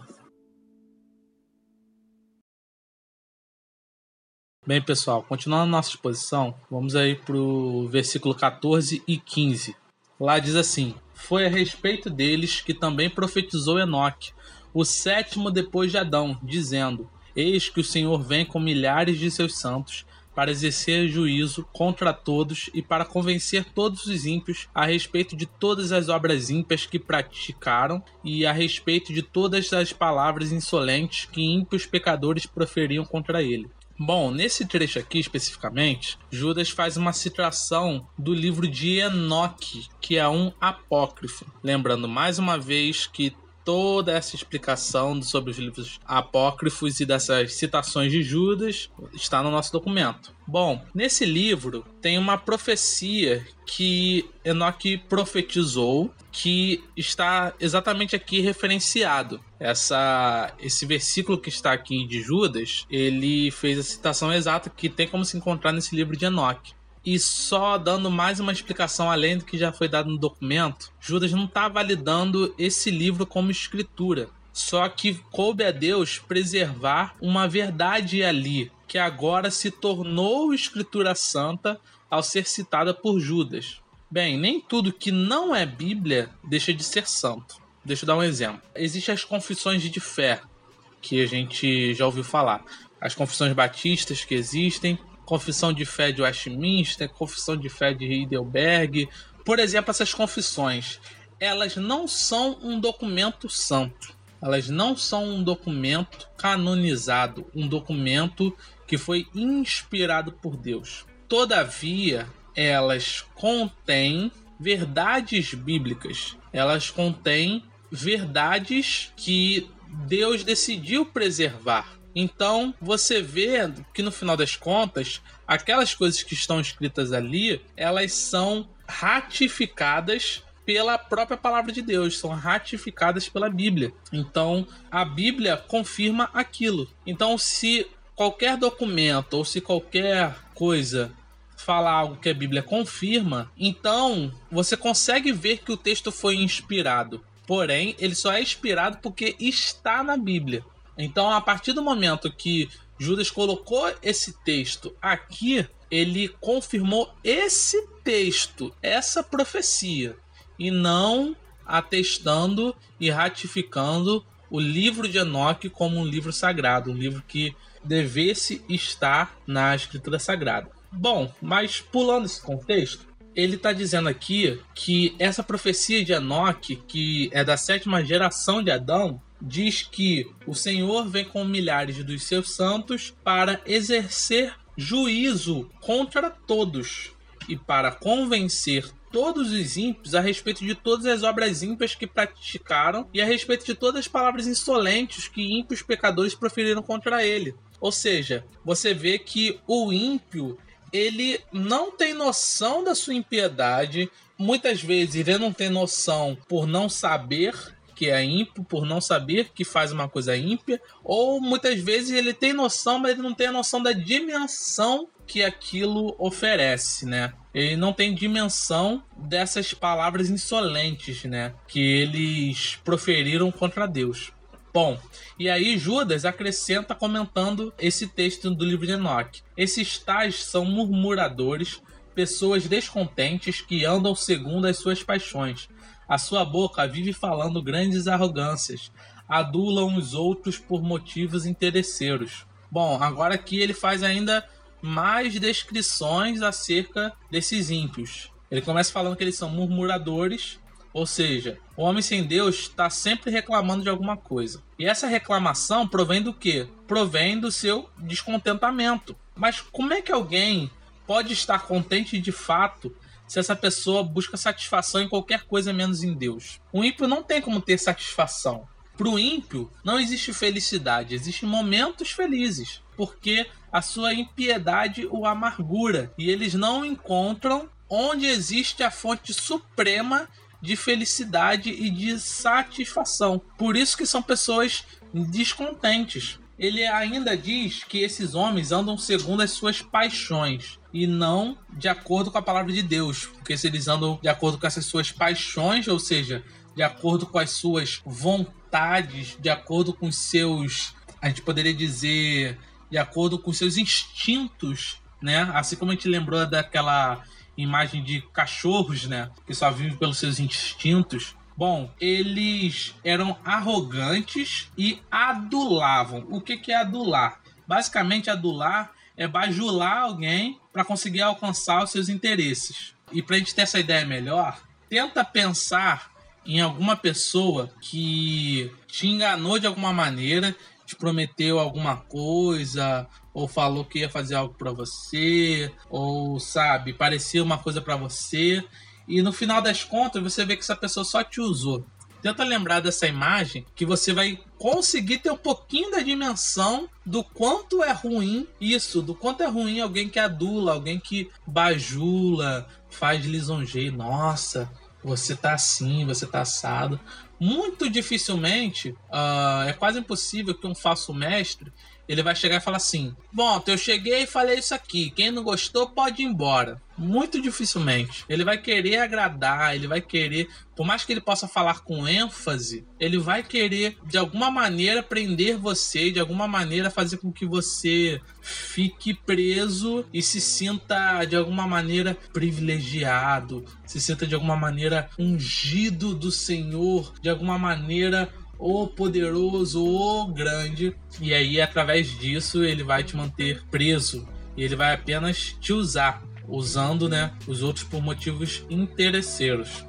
Bem, pessoal, continuando nossa exposição, vamos aí para o versículo 14 e 15. Lá diz assim: Foi a respeito deles que também profetizou Enoque, o sétimo depois de Adão, dizendo: Eis que o Senhor vem com milhares de seus santos para exercer juízo contra todos e para convencer todos os ímpios a respeito de todas as obras ímpias que praticaram e a respeito de todas as palavras insolentes que ímpios pecadores proferiam contra ele. Bom, nesse trecho aqui especificamente, Judas faz uma citação do livro de Enoque, que é um apócrifo. Lembrando mais uma vez que toda essa explicação sobre os livros apócrifos e dessas citações de Judas está no nosso documento. Bom, nesse livro tem uma profecia que Enoque profetizou que está exatamente aqui referenciado. Essa, esse versículo que está aqui de Judas, ele fez a citação exata que tem como se encontrar nesse livro de Enoque. E só dando mais uma explicação além do que já foi dado no documento, Judas não está validando esse livro como escritura. Só que coube a Deus preservar uma verdade ali, que agora se tornou escritura santa ao ser citada por Judas. Bem, nem tudo que não é Bíblia deixa de ser santo. Deixa eu dar um exemplo. Existem as confissões de fé, que a gente já ouviu falar. As confissões batistas que existem, Confissão de Fé de Westminster, Confissão de Fé de Heidelberg. Por exemplo, essas confissões, elas não são um documento santo. Elas não são um documento canonizado, um documento que foi inspirado por Deus. Todavia, elas contêm verdades bíblicas. Elas contêm verdades que Deus decidiu preservar. Então você vê que no final das contas, aquelas coisas que estão escritas ali, elas são ratificadas pela própria palavra de Deus, são ratificadas pela Bíblia. Então a Bíblia confirma aquilo. Então se qualquer documento ou se qualquer coisa fala algo que a Bíblia confirma, então você consegue ver que o texto foi inspirado. Porém, ele só é inspirado porque está na Bíblia. Então, a partir do momento que Judas colocou esse texto aqui, ele confirmou esse texto, essa profecia, e não atestando e ratificando o livro de Enoque como um livro sagrado, um livro que devesse estar na escritura sagrada. Bom, mas pulando esse contexto, ele está dizendo aqui que essa profecia de Enoque, que é da sétima geração de Adão, diz que o Senhor vem com milhares dos seus santos para exercer juízo contra todos e para convencer todos os ímpios a respeito de todas as obras ímpias que praticaram e a respeito de todas as palavras insolentes que ímpios pecadores proferiram contra ele. Ou seja, você vê que o ímpio ele não tem noção da sua impiedade. Muitas vezes ele não tem noção por não saber que é ímpio, por não saber que faz uma coisa ímpia, ou muitas vezes ele tem noção, mas ele não tem a noção da dimensão que aquilo oferece, né? Ele não tem dimensão dessas palavras insolentes, né? Que eles proferiram contra Deus. Bom, e aí Judas acrescenta comentando esse texto do livro de Enoque. Esses tais são murmuradores, pessoas descontentes que andam segundo as suas paixões. A sua boca vive falando grandes arrogâncias, adulam os outros por motivos interesseiros. Bom, agora aqui ele faz ainda mais descrições acerca desses ímpios. Ele começa falando que eles são murmuradores, ou seja, o homem sem Deus está sempre reclamando de alguma coisa. E essa reclamação provém do quê? Provém do seu descontentamento. Mas como é que alguém pode estar contente de fato se essa pessoa busca satisfação em qualquer coisa menos em Deus? O ímpio não tem como ter satisfação. Para o ímpio, não existe felicidade, existem momentos felizes, porque a sua impiedade o amargura e eles não encontram onde existe a fonte suprema de felicidade e de satisfação. Por isso que são pessoas descontentes. Ele ainda diz que esses homens andam segundo as suas paixões e não de acordo com a palavra de Deus, porque se eles andam de acordo com essas suas paixões, ou seja, de acordo com as suas vontades, de acordo com os seus, a gente poderia dizer, de acordo com seus instintos, né? Assim como a gente lembrou daquela imagem de cachorros, né? Que só vivem pelos seus instintos. Bom, eles eram arrogantes e adulavam. O que, que é adular? Basicamente, adular é bajular alguém para conseguir alcançar os seus interesses. E para a gente ter essa ideia melhor, tenta pensar em alguma pessoa que te enganou de alguma maneira, te prometeu alguma coisa, ou falou que ia fazer algo para você, ou sabe, parecia uma coisa para você, e no final das contas você vê que essa pessoa só te usou. Tenta lembrar dessa imagem que você vai conseguir ter um pouquinho da dimensão do quanto é ruim isso, do quanto é ruim alguém que adula, alguém que bajula, faz lisonjeio. Nossa, você tá assim, você tá assado. Muito dificilmente, uh, é quase impossível que um falso mestre ele vai chegar e falar assim: Bom, eu cheguei e falei isso aqui. Quem não gostou pode ir embora. Muito dificilmente. Ele vai querer agradar, ele vai querer, por mais que ele possa falar com ênfase, ele vai querer de alguma maneira prender você, de alguma maneira fazer com que você fique preso e se sinta de alguma maneira privilegiado, se sinta de alguma maneira ungido do Senhor, de alguma maneira o poderoso, o grande, e aí através disso ele vai te manter preso e ele vai apenas te usar, usando, né, os outros por motivos interesseiros.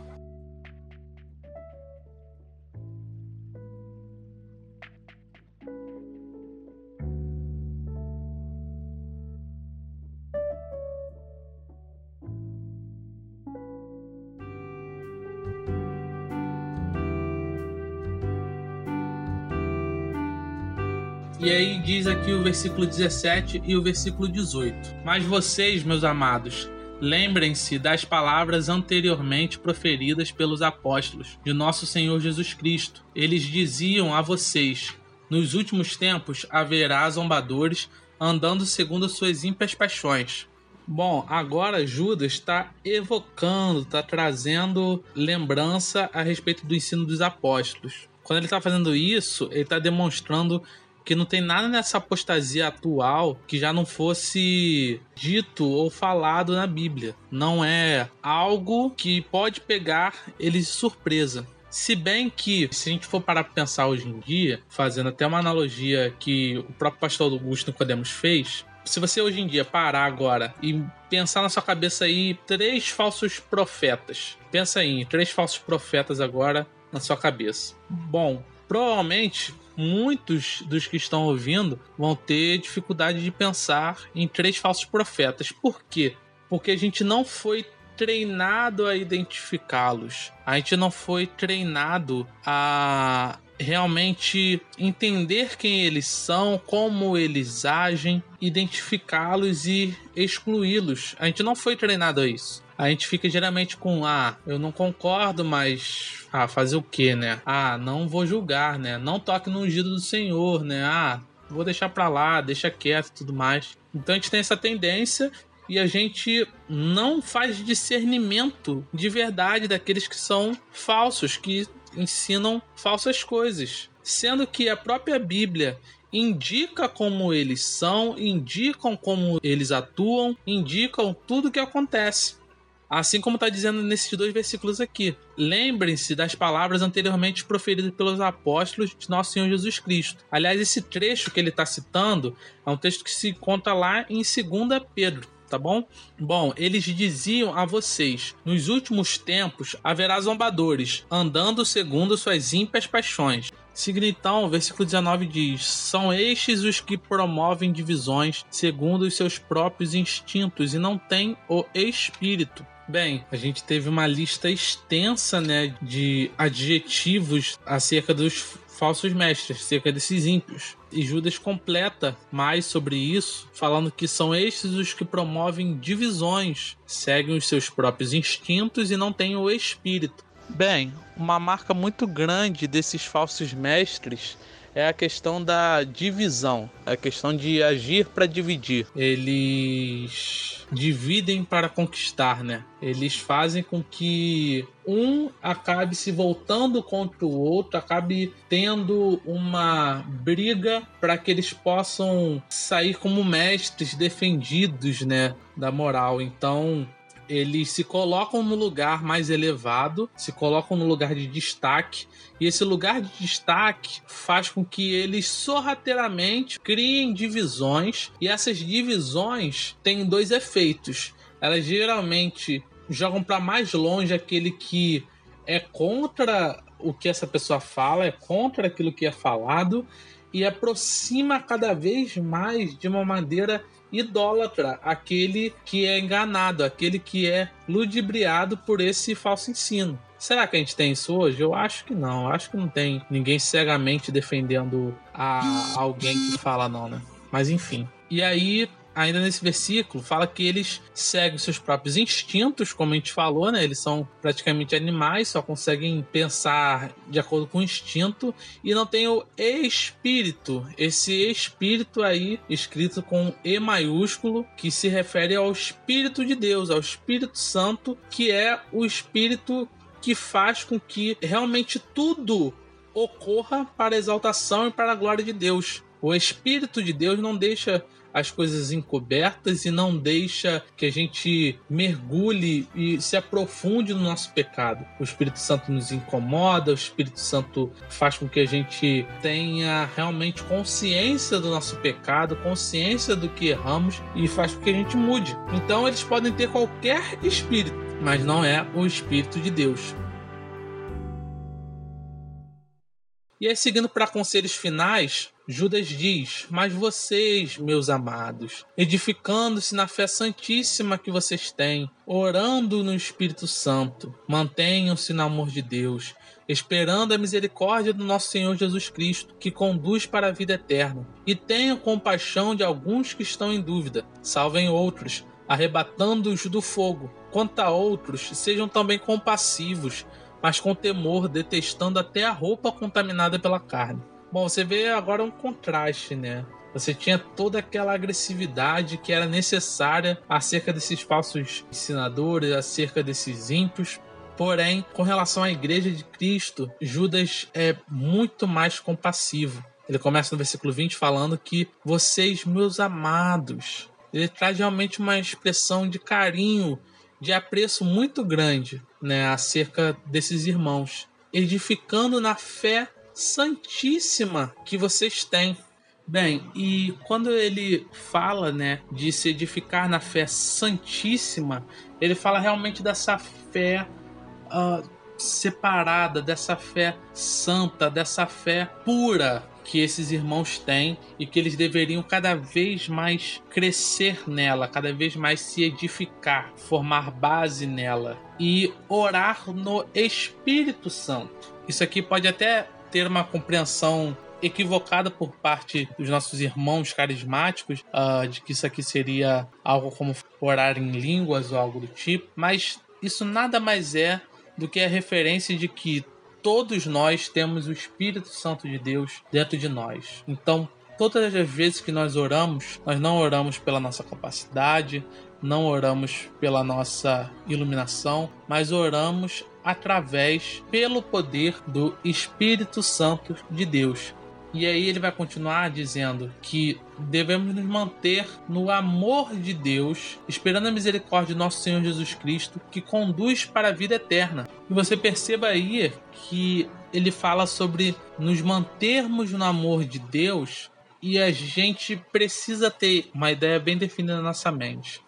E aí diz aqui o versículo 17 e o versículo 18. Mas vocês, meus amados, lembrem-se das palavras anteriormente proferidas pelos apóstolos de nosso Senhor Jesus Cristo. Eles diziam a vocês: Nos últimos tempos haverá zombadores andando segundo suas ímpias paixões. Bom, agora Judas está evocando, está trazendo lembrança a respeito do ensino dos apóstolos. Quando ele está fazendo isso, ele está demonstrando que não tem nada nessa apostasia atual que já não fosse dito ou falado na Bíblia. Não é algo que pode pegar eles de surpresa. Se bem que, se a gente for parar para pensar hoje em dia, fazendo até uma analogia que o próprio pastor Augusto Nicodemos fez, se você hoje em dia parar agora e pensar na sua cabeça aí três falsos profetas, pensa aí três falsos profetas agora na sua cabeça. Bom, provavelmente muitos dos que estão ouvindo vão ter dificuldade de pensar em três falsos profetas. Por quê? Porque a gente não foi treinado a identificá-los. A gente não foi treinado a realmente entender quem eles são, como eles agem, identificá-los e excluí-los. A gente não foi treinado a isso. A gente fica geralmente com ah, eu não concordo, mas ah, fazer o quê, né? Ah, não vou julgar, né? Não toque no ungido do Senhor, né? Ah, vou deixar pra lá, deixa quieto e tudo mais. Então a gente tem essa tendência e a gente não faz discernimento de verdade daqueles que são falsos, que ensinam falsas coisas. Sendo que a própria Bíblia indica como eles são, indicam como eles atuam, indicam tudo o que acontece. Assim como está dizendo nesses dois versículos aqui. Lembrem-se das palavras anteriormente proferidas pelos apóstolos de nosso Senhor Jesus Cristo. Aliás, esse trecho que ele está citando é um texto que se encontra lá em 2 Pedro tá bom? Bom, eles diziam a vocês: nos últimos tempos haverá zombadores, andando segundo suas ímpias paixões. Seguindo então, o versículo 19 diz: São estes os que promovem divisões segundo os seus próprios instintos e não têm o espírito. Bem, a gente teve uma lista extensa, né, de adjetivos acerca dos falsos mestres, acerca desses ímpios. E Judas completa mais sobre isso, falando que são estes os que promovem divisões, seguem os seus próprios instintos e não têm o espírito. Bem, uma marca muito grande desses falsos mestres é a questão da divisão, a questão de agir para dividir. Eles dividem para conquistar, né? Eles fazem com que um acabe se voltando contra o outro, acabe tendo uma briga para que eles possam sair como mestres defendidos, né, da moral. Então, eles se colocam no lugar mais elevado, se colocam no lugar de destaque, e esse lugar de destaque faz com que eles sorrateiramente criem divisões, e essas divisões têm dois efeitos. Elas geralmente jogam para mais longe aquele que é contra o que essa pessoa fala, é contra aquilo que é falado, e aproxima cada vez mais de uma maneira idólatra, aquele que é enganado, aquele que é ludibriado por esse falso ensino. Será que a gente tem isso hoje? Eu acho que não. Eu acho que não tem ninguém cegamente defendendo a alguém que fala não, né? Mas enfim. E aí ainda nesse versículo, fala que eles seguem seus próprios instintos, como a gente falou, né? Eles são praticamente animais, só conseguem pensar de acordo com o instinto e não tem o espírito. Esse espírito aí, escrito com E maiúsculo, que se refere ao Espírito de Deus, ao Espírito Santo, que é o Espírito que faz com que realmente tudo ocorra para a exaltação e para a glória de Deus. O Espírito de Deus não deixa as coisas encobertas e não deixa que a gente mergulhe e se aprofunde no nosso pecado. O Espírito Santo nos incomoda, o Espírito Santo faz com que a gente tenha realmente consciência do nosso pecado, consciência do que erramos e faz com que a gente mude. Então eles podem ter qualquer espírito, mas não é o Espírito de Deus. E aí, seguindo para conselhos finais, Judas diz: Mas vocês, meus amados, edificando-se na fé santíssima que vocês têm, orando no Espírito Santo, mantenham-se no amor de Deus, esperando a misericórdia do nosso Senhor Jesus Cristo, que conduz para a vida eterna. E tenham compaixão de alguns que estão em dúvida, salvem outros, arrebatando-os do fogo. Quanto a outros, sejam também compassivos mas com temor, detestando até a roupa contaminada pela carne. Bom, você vê agora um contraste, né? Você tinha toda aquela agressividade que era necessária acerca desses falsos ensinadores, acerca desses ímpios. Porém, com relação à igreja de Cristo, Judas é muito mais compassivo. Ele começa no versículo 20 falando que vocês, meus amados, ele traz realmente uma expressão de carinho, de apreço muito grande né, acerca desses irmãos, edificando na fé santíssima que vocês têm. Bem, e quando ele fala, né, de se edificar na fé santíssima, ele fala realmente dessa fé uh, separada, dessa fé santa, dessa fé pura que esses irmãos têm e que eles deveriam cada vez mais crescer nela, cada vez mais se edificar, formar base nela e orar no Espírito Santo. Isso aqui pode até ter uma compreensão equivocada por parte dos nossos irmãos carismáticos uh, de que isso aqui seria algo como orar em línguas ou algo do tipo, mas isso nada mais é do que a referência de que todos nós temos o Espírito Santo de Deus dentro de nós. Então, todas as vezes que nós oramos, nós não oramos pela nossa capacidade, não oramos pela nossa iluminação, mas oramos através pelo poder do Espírito Santo de Deus. E aí ele vai continuar dizendo que devemos nos manter no amor de Deus, esperando a misericórdia de nosso Senhor Jesus Cristo, que conduz para a vida eterna. E você perceba aí que ele fala sobre nos mantermos no amor de Deus e a gente precisa ter uma ideia bem definida na nossa mente.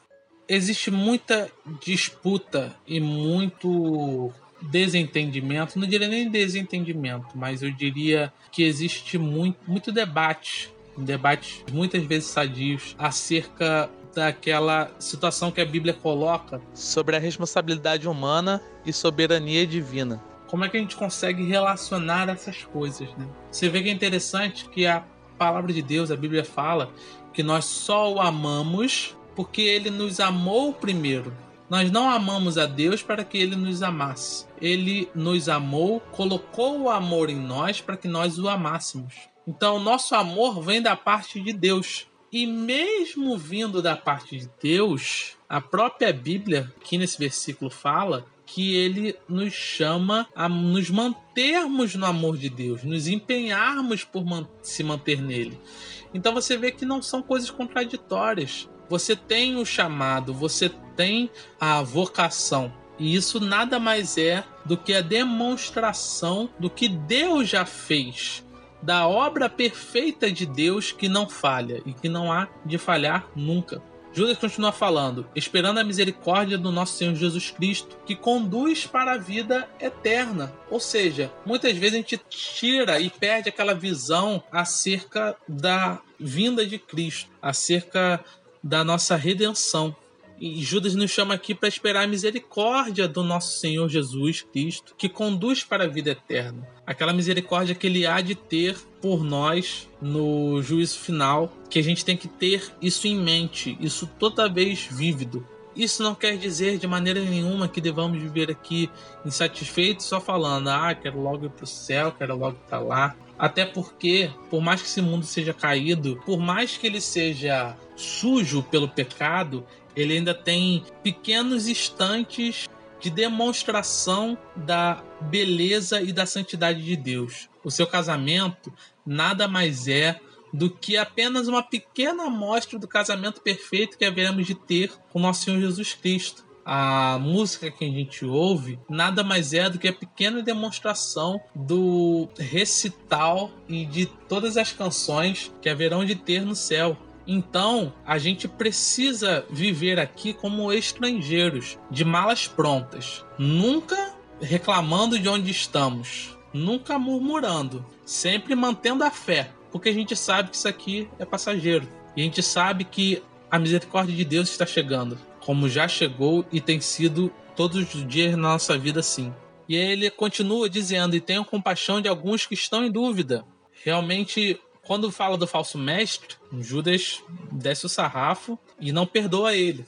Existe muita disputa e muito desentendimento, não diria nem desentendimento, mas eu diria que existe muito, muito debate, debates muitas vezes sadios acerca daquela situação que a Bíblia coloca sobre a responsabilidade humana e soberania divina. Como é que a gente consegue relacionar essas coisas, né? Você vê que é interessante que a palavra de Deus, a Bíblia fala que nós só o amamos porque ele nos amou primeiro. Nós não amamos a Deus para que ele nos amasse. Ele nos amou, colocou o amor em nós para que nós o amássemos. Então, o nosso amor vem da parte de Deus. E mesmo vindo da parte de Deus, a própria Bíblia, aqui nesse versículo, fala que ele nos chama a nos mantermos no amor de Deus, nos empenharmos por se manter nele. Então você vê que não são coisas contraditórias. Você tem o chamado, você tem a vocação. E isso nada mais é do que a demonstração do que Deus já fez, da obra perfeita de Deus que não falha e que não há de falhar nunca. Judas continua falando, esperando a misericórdia do nosso Senhor Jesus Cristo, que conduz para a vida eterna. Ou seja, muitas vezes a gente tira e perde aquela visão acerca da vinda de Cristo, acerca da nossa redenção. E Judas nos chama aqui para esperar a misericórdia do nosso Senhor Jesus Cristo, que conduz para a vida eterna. Aquela misericórdia que ele há de ter por nós no juízo final, que a gente tem que ter isso em mente, isso toda vez vívido. Isso não quer dizer de maneira nenhuma que devamos viver aqui insatisfeitos só falando, ah, quero logo ir para o céu, quero logo estar lá. Até porque, por mais que esse mundo seja caído, por mais que ele seja sujo pelo pecado, ele ainda tem pequenos instantes de demonstração da beleza e da santidade de Deus. O seu casamento nada mais é do que apenas uma pequena amostra do casamento perfeito que haveremos de ter com nosso Senhor Jesus Cristo a música que a gente ouve nada mais é do que a pequena demonstração do recital e de todas as canções que haverão de ter no céu. Então, a gente precisa viver aqui como estrangeiros, de malas prontas, nunca reclamando de onde estamos, nunca murmurando, sempre mantendo a fé, porque a gente sabe que isso aqui é passageiro. E a gente sabe que a misericórdia de Deus está chegando como já chegou e tem sido todos os dias na nossa vida sim. E ele continua dizendo: E tenham compaixão de alguns que estão em dúvida. Realmente, quando fala do falso mestre, Judas desce o sarrafo e não perdoa ele.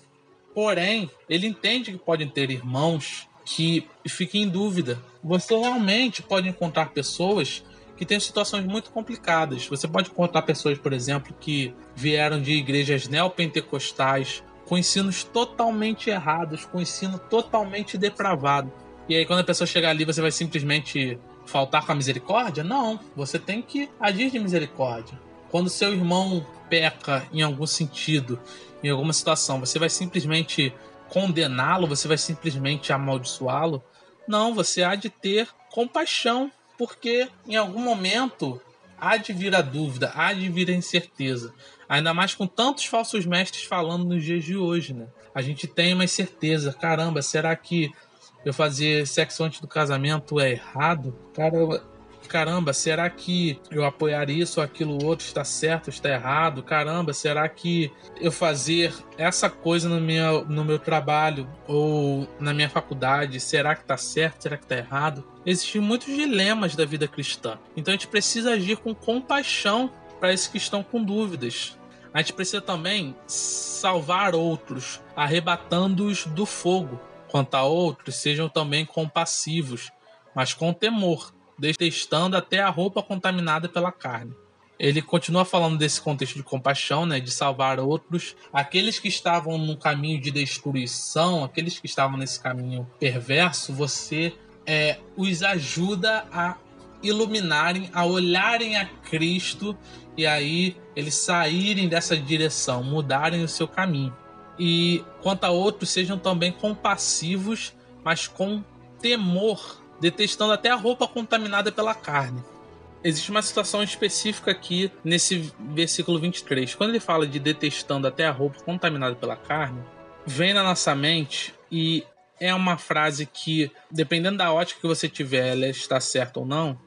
Porém, ele entende que podem ter irmãos que fiquem em dúvida. Você realmente pode encontrar pessoas que tem situações muito complicadas. Você pode encontrar pessoas, por exemplo, que vieram de igrejas neopentecostais com ensinos totalmente errados, com ensino totalmente depravado. E aí, quando a pessoa chegar ali, você vai simplesmente faltar com a misericórdia? Não, você tem que agir de misericórdia. Quando seu irmão peca em algum sentido, em alguma situação, você vai simplesmente condená-lo, você vai simplesmente amaldiçoá-lo? Não, você há de ter compaixão, porque em algum momento há de vir a dúvida, há de vir a incerteza. Ainda mais com tantos falsos mestres falando nos dias de hoje, né? A gente tem uma incerteza. Caramba, será que eu fazer sexo antes do casamento é errado? Caramba, caramba, será que eu apoiar isso ou aquilo outro está certo, está errado? Caramba, será que eu fazer essa coisa no meu, no meu trabalho ou na minha faculdade, será que está certo, será que está errado? Existem muitos dilemas da vida cristã. Então a gente precisa agir com compaixão para esses que estão com dúvidas. A gente precisa também salvar outros, arrebatando-os do fogo. Quanto a outros, sejam também compassivos, mas com temor, detestando até a roupa contaminada pela carne. Ele continua falando desse contexto de compaixão, né, de salvar outros, aqueles que estavam no caminho de destruição, aqueles que estavam nesse caminho perverso, você é, os ajuda a iluminarem, a olharem a Cristo e aí eles saírem dessa direção, mudarem o seu caminho. E quanto a outros, sejam também compassivos, mas com temor detestando até a roupa contaminada pela carne. Existe uma situação específica aqui nesse versículo 23. Quando ele fala de detestando até a roupa contaminada pela carne, vem na nossa mente e é uma frase que, dependendo da ótica que você tiver, ela está certa ou não,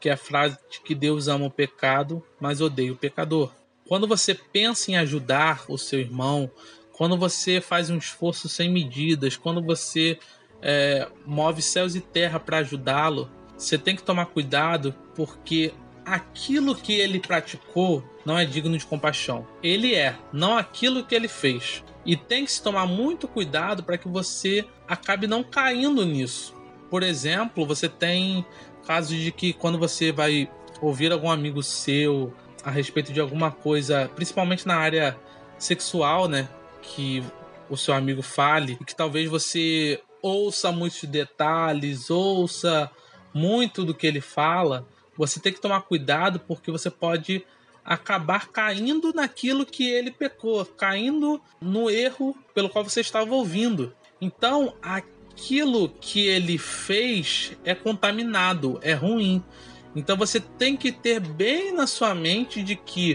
que é a frase de que Deus ama o pecado, mas odeia o pecador. Quando você pensa em ajudar o seu irmão, quando você faz um esforço sem medidas, quando você é, move céus e terra para ajudá-lo, você tem que tomar cuidado porque aquilo que ele praticou não é digno de compaixão. Ele é, não aquilo que ele fez. E tem que se tomar muito cuidado para que você acabe não caindo nisso. Por exemplo, você tem casos de que quando você vai ouvir algum amigo seu a respeito de alguma coisa, principalmente na área sexual, né, que o seu amigo fale e que talvez você ouça muitos detalhes, ouça muito do que ele fala, você tem que tomar cuidado porque você pode acabar caindo naquilo que ele pecou, caindo no erro pelo qual você estava ouvindo. Então, aquilo que ele fez é contaminado, é ruim. Então você tem que ter bem na sua mente de que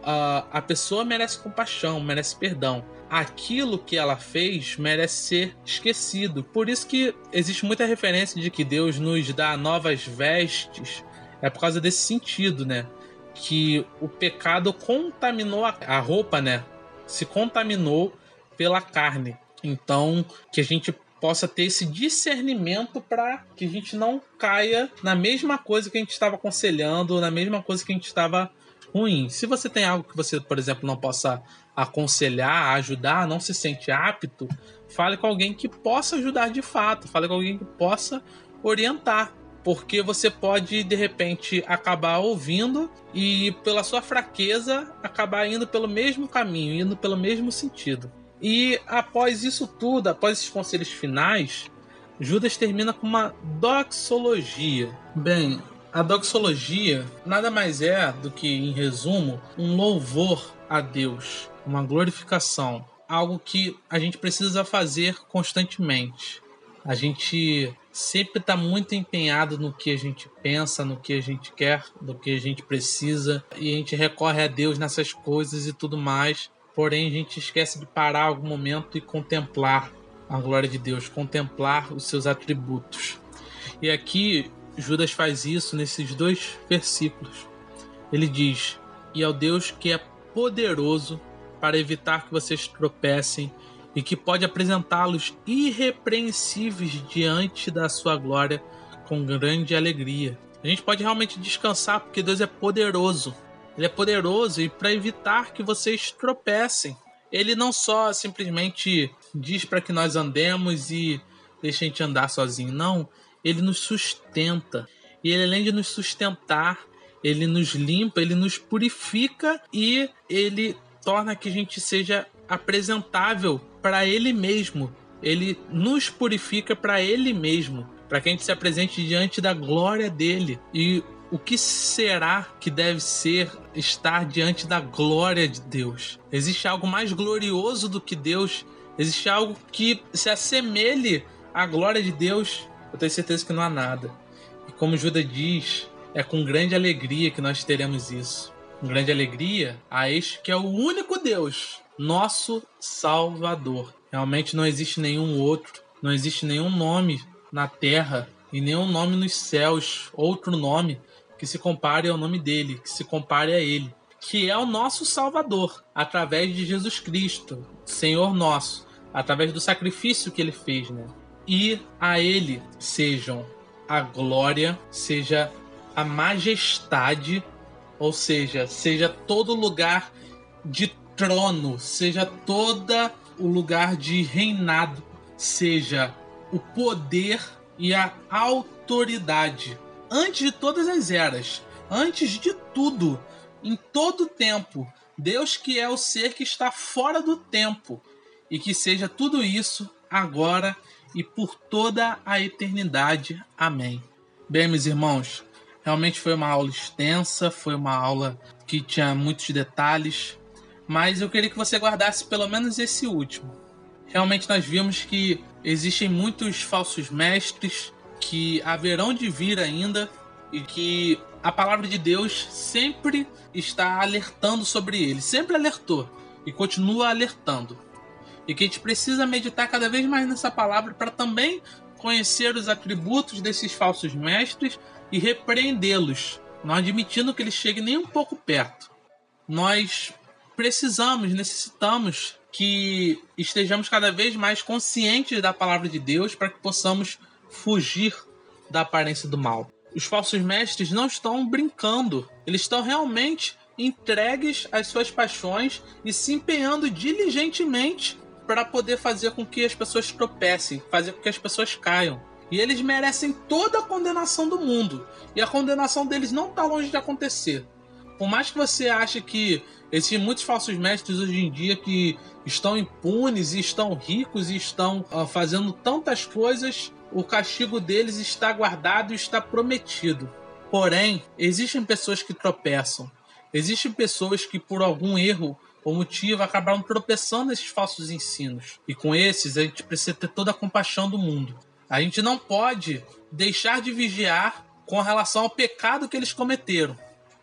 uh, a pessoa merece compaixão, merece perdão aquilo que ela fez merece ser esquecido. Por isso que existe muita referência de que Deus nos dá novas vestes. É por causa desse sentido, né? Que o pecado contaminou a roupa, né? Se contaminou pela carne. Então, que a gente possa ter esse discernimento para que a gente não caia na mesma coisa que a gente estava aconselhando, na mesma coisa que a gente estava ruim. Se você tem algo que você, por exemplo, não possa aconselhar, ajudar, não se sente apto, fale com alguém que possa ajudar de fato, fale com alguém que possa orientar. Porque você pode, de repente, acabar ouvindo e, pela sua fraqueza, acabar indo pelo mesmo caminho, indo pelo mesmo sentido. E após isso tudo, após esses conselhos finais, Judas termina com uma doxologia. Bem, a doxologia nada mais é do que, em resumo, um louvor a Deus, uma glorificação, algo que a gente precisa fazer constantemente. A gente sempre está muito empenhado no que a gente pensa, no que a gente quer, no que a gente precisa, e a gente recorre a Deus nessas coisas e tudo mais. Porém, a gente esquece de parar algum momento e contemplar a glória de Deus, contemplar os seus atributos. E aqui Judas faz isso nesses dois versículos. Ele diz: E ao Deus que é poderoso para evitar que vocês tropecem e que pode apresentá-los irrepreensíveis diante da sua glória com grande alegria. A gente pode realmente descansar porque Deus é poderoso. Ele é poderoso e para evitar que vocês tropecem. Ele não só simplesmente diz para que nós andemos e deixe a gente andar sozinho, não ele nos sustenta. E ele, além de nos sustentar, ele nos limpa, ele nos purifica e ele torna que a gente seja apresentável para ele mesmo. Ele nos purifica para ele mesmo, para que a gente se apresente diante da glória dele. E o que será que deve ser estar diante da glória de Deus? Existe algo mais glorioso do que Deus? Existe algo que se assemelhe à glória de Deus? Eu tenho certeza que não há nada. E como Judas diz, é com grande alegria que nós teremos isso. Com grande alegria a este que é o único Deus, nosso Salvador. Realmente não existe nenhum outro, não existe nenhum nome na terra e nenhum nome nos céus, outro nome que se compare ao nome dele, que se compare a ele, que é o nosso Salvador, através de Jesus Cristo, Senhor nosso, através do sacrifício que ele fez, né? E a ele sejam a glória, seja a majestade, ou seja, seja todo lugar de trono, seja toda o lugar de reinado, seja o poder e a autoridade antes de todas as eras, antes de tudo, em todo tempo. Deus que é o ser que está fora do tempo e que seja tudo isso agora e por toda a eternidade. Amém. Bem, meus irmãos, Realmente foi uma aula extensa, foi uma aula que tinha muitos detalhes, mas eu queria que você guardasse pelo menos esse último. Realmente nós vimos que existem muitos falsos mestres que haverão de vir ainda e que a palavra de Deus sempre está alertando sobre eles, sempre alertou e continua alertando. E que a gente precisa meditar cada vez mais nessa palavra para também conhecer os atributos desses falsos mestres e repreendê-los, não admitindo que eles cheguem nem um pouco perto. Nós precisamos, necessitamos que estejamos cada vez mais conscientes da palavra de Deus para que possamos fugir da aparência do mal. Os falsos mestres não estão brincando, eles estão realmente entregues às suas paixões e se empenhando diligentemente para poder fazer com que as pessoas tropecem, fazer com que as pessoas caiam. E eles merecem toda a condenação do mundo. E a condenação deles não está longe de acontecer. Por mais que você ache que existem muitos falsos mestres hoje em dia que estão impunes e estão ricos e estão uh, fazendo tantas coisas, o castigo deles está guardado e está prometido. Porém, existem pessoas que tropeçam. Existem pessoas que, por algum erro ou motivo, acabaram tropeçando nesses falsos ensinos. E com esses, a gente precisa ter toda a compaixão do mundo. A gente não pode deixar de vigiar com relação ao pecado que eles cometeram.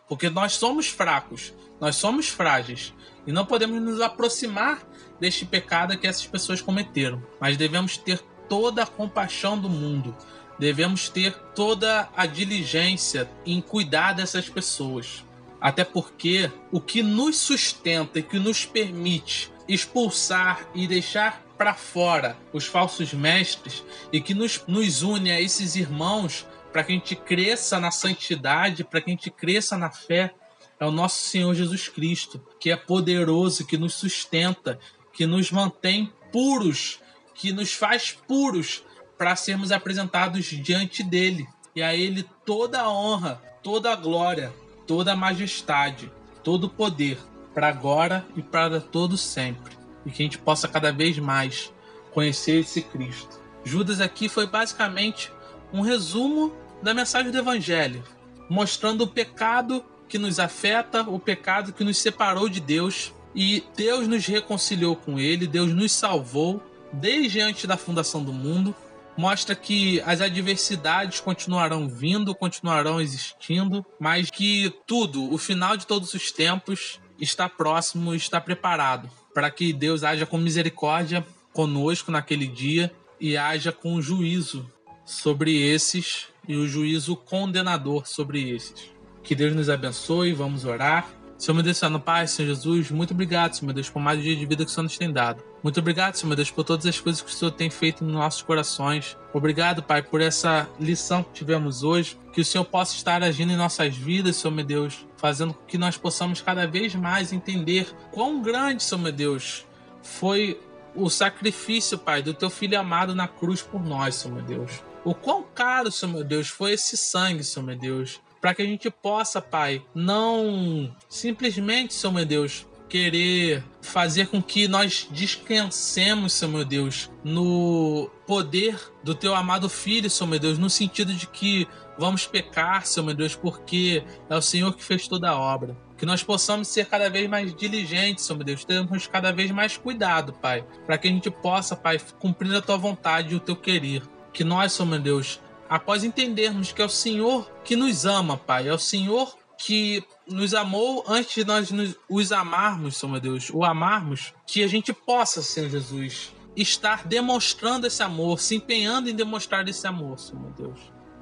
Porque nós somos fracos, nós somos frágeis e não podemos nos aproximar deste pecado que essas pessoas cometeram. Mas devemos ter toda a compaixão do mundo, devemos ter toda a diligência em cuidar dessas pessoas. Até porque o que nos sustenta e que nos permite expulsar e deixar para fora os falsos mestres e que nos, nos une a esses irmãos para que a gente cresça na santidade, para que a gente cresça na fé, é o nosso Senhor Jesus Cristo, que é poderoso, que nos sustenta, que nos mantém puros, que nos faz puros para sermos apresentados diante dele. E a ele toda a honra, toda a glória, toda a majestade, todo o poder, para agora e para todo sempre e que a gente possa cada vez mais conhecer esse Cristo. Judas aqui foi basicamente um resumo da mensagem do Evangelho, mostrando o pecado que nos afeta, o pecado que nos separou de Deus e Deus nos reconciliou com Ele, Deus nos salvou desde antes da fundação do mundo. Mostra que as adversidades continuarão vindo, continuarão existindo, mas que tudo, o final de todos os tempos, está próximo, está preparado para que Deus haja com misericórdia conosco naquele dia e haja com juízo sobre esses e o juízo condenador sobre esses. Que Deus nos abençoe, vamos orar. Senhor meu Deus, Senhor Pai, Senhor Jesus, muito obrigado, Senhor meu Deus, por mais um dia de vida que o Senhor nos tem dado. Muito obrigado, Senhor Deus, por todas as coisas que o Senhor tem feito nos nossos corações. Obrigado, Pai, por essa lição que tivemos hoje. Que o Senhor possa estar agindo em nossas vidas, Senhor meu Deus, fazendo com que nós possamos cada vez mais entender quão grande, Senhor meu Deus, foi o sacrifício, Pai, do teu filho amado na cruz por nós, Senhor meu Deus. O quão caro, Senhor meu Deus, foi esse sangue, Senhor meu Deus. para que a gente possa, Pai, não simplesmente, Senhor meu Deus, querer fazer com que nós descansemos, Senhor meu Deus, no poder do teu amado filho, Senhor meu Deus, no sentido de que vamos pecar, Senhor meu Deus, porque é o Senhor que fez toda a obra. Que nós possamos ser cada vez mais diligentes, Senhor meu Deus, termos cada vez mais cuidado, Pai, para que a gente possa, Pai, cumprir a tua vontade e o teu querer. Que nós, Senhor meu Deus, após entendermos que é o Senhor que nos ama, Pai, é o Senhor que nos amou antes de nós nos, os amarmos, Senhor meu Deus, o amarmos, que a gente possa, Senhor Jesus, estar demonstrando esse amor, se empenhando em demonstrar esse amor, Senhor meu Deus.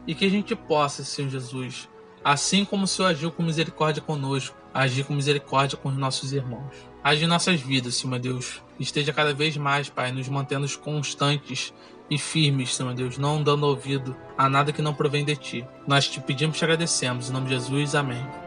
E que a gente possa, Senhor Jesus, assim como o Senhor agiu com misericórdia conosco, agir com misericórdia com os nossos irmãos. Age em nossas vidas, Senhor meu Deus. Esteja cada vez mais, Pai, nos mantendo constantes e firmes, Senhor Deus, não dando ouvido a nada que não provém de ti. Nós te pedimos e te agradecemos. Em nome de Jesus, amém.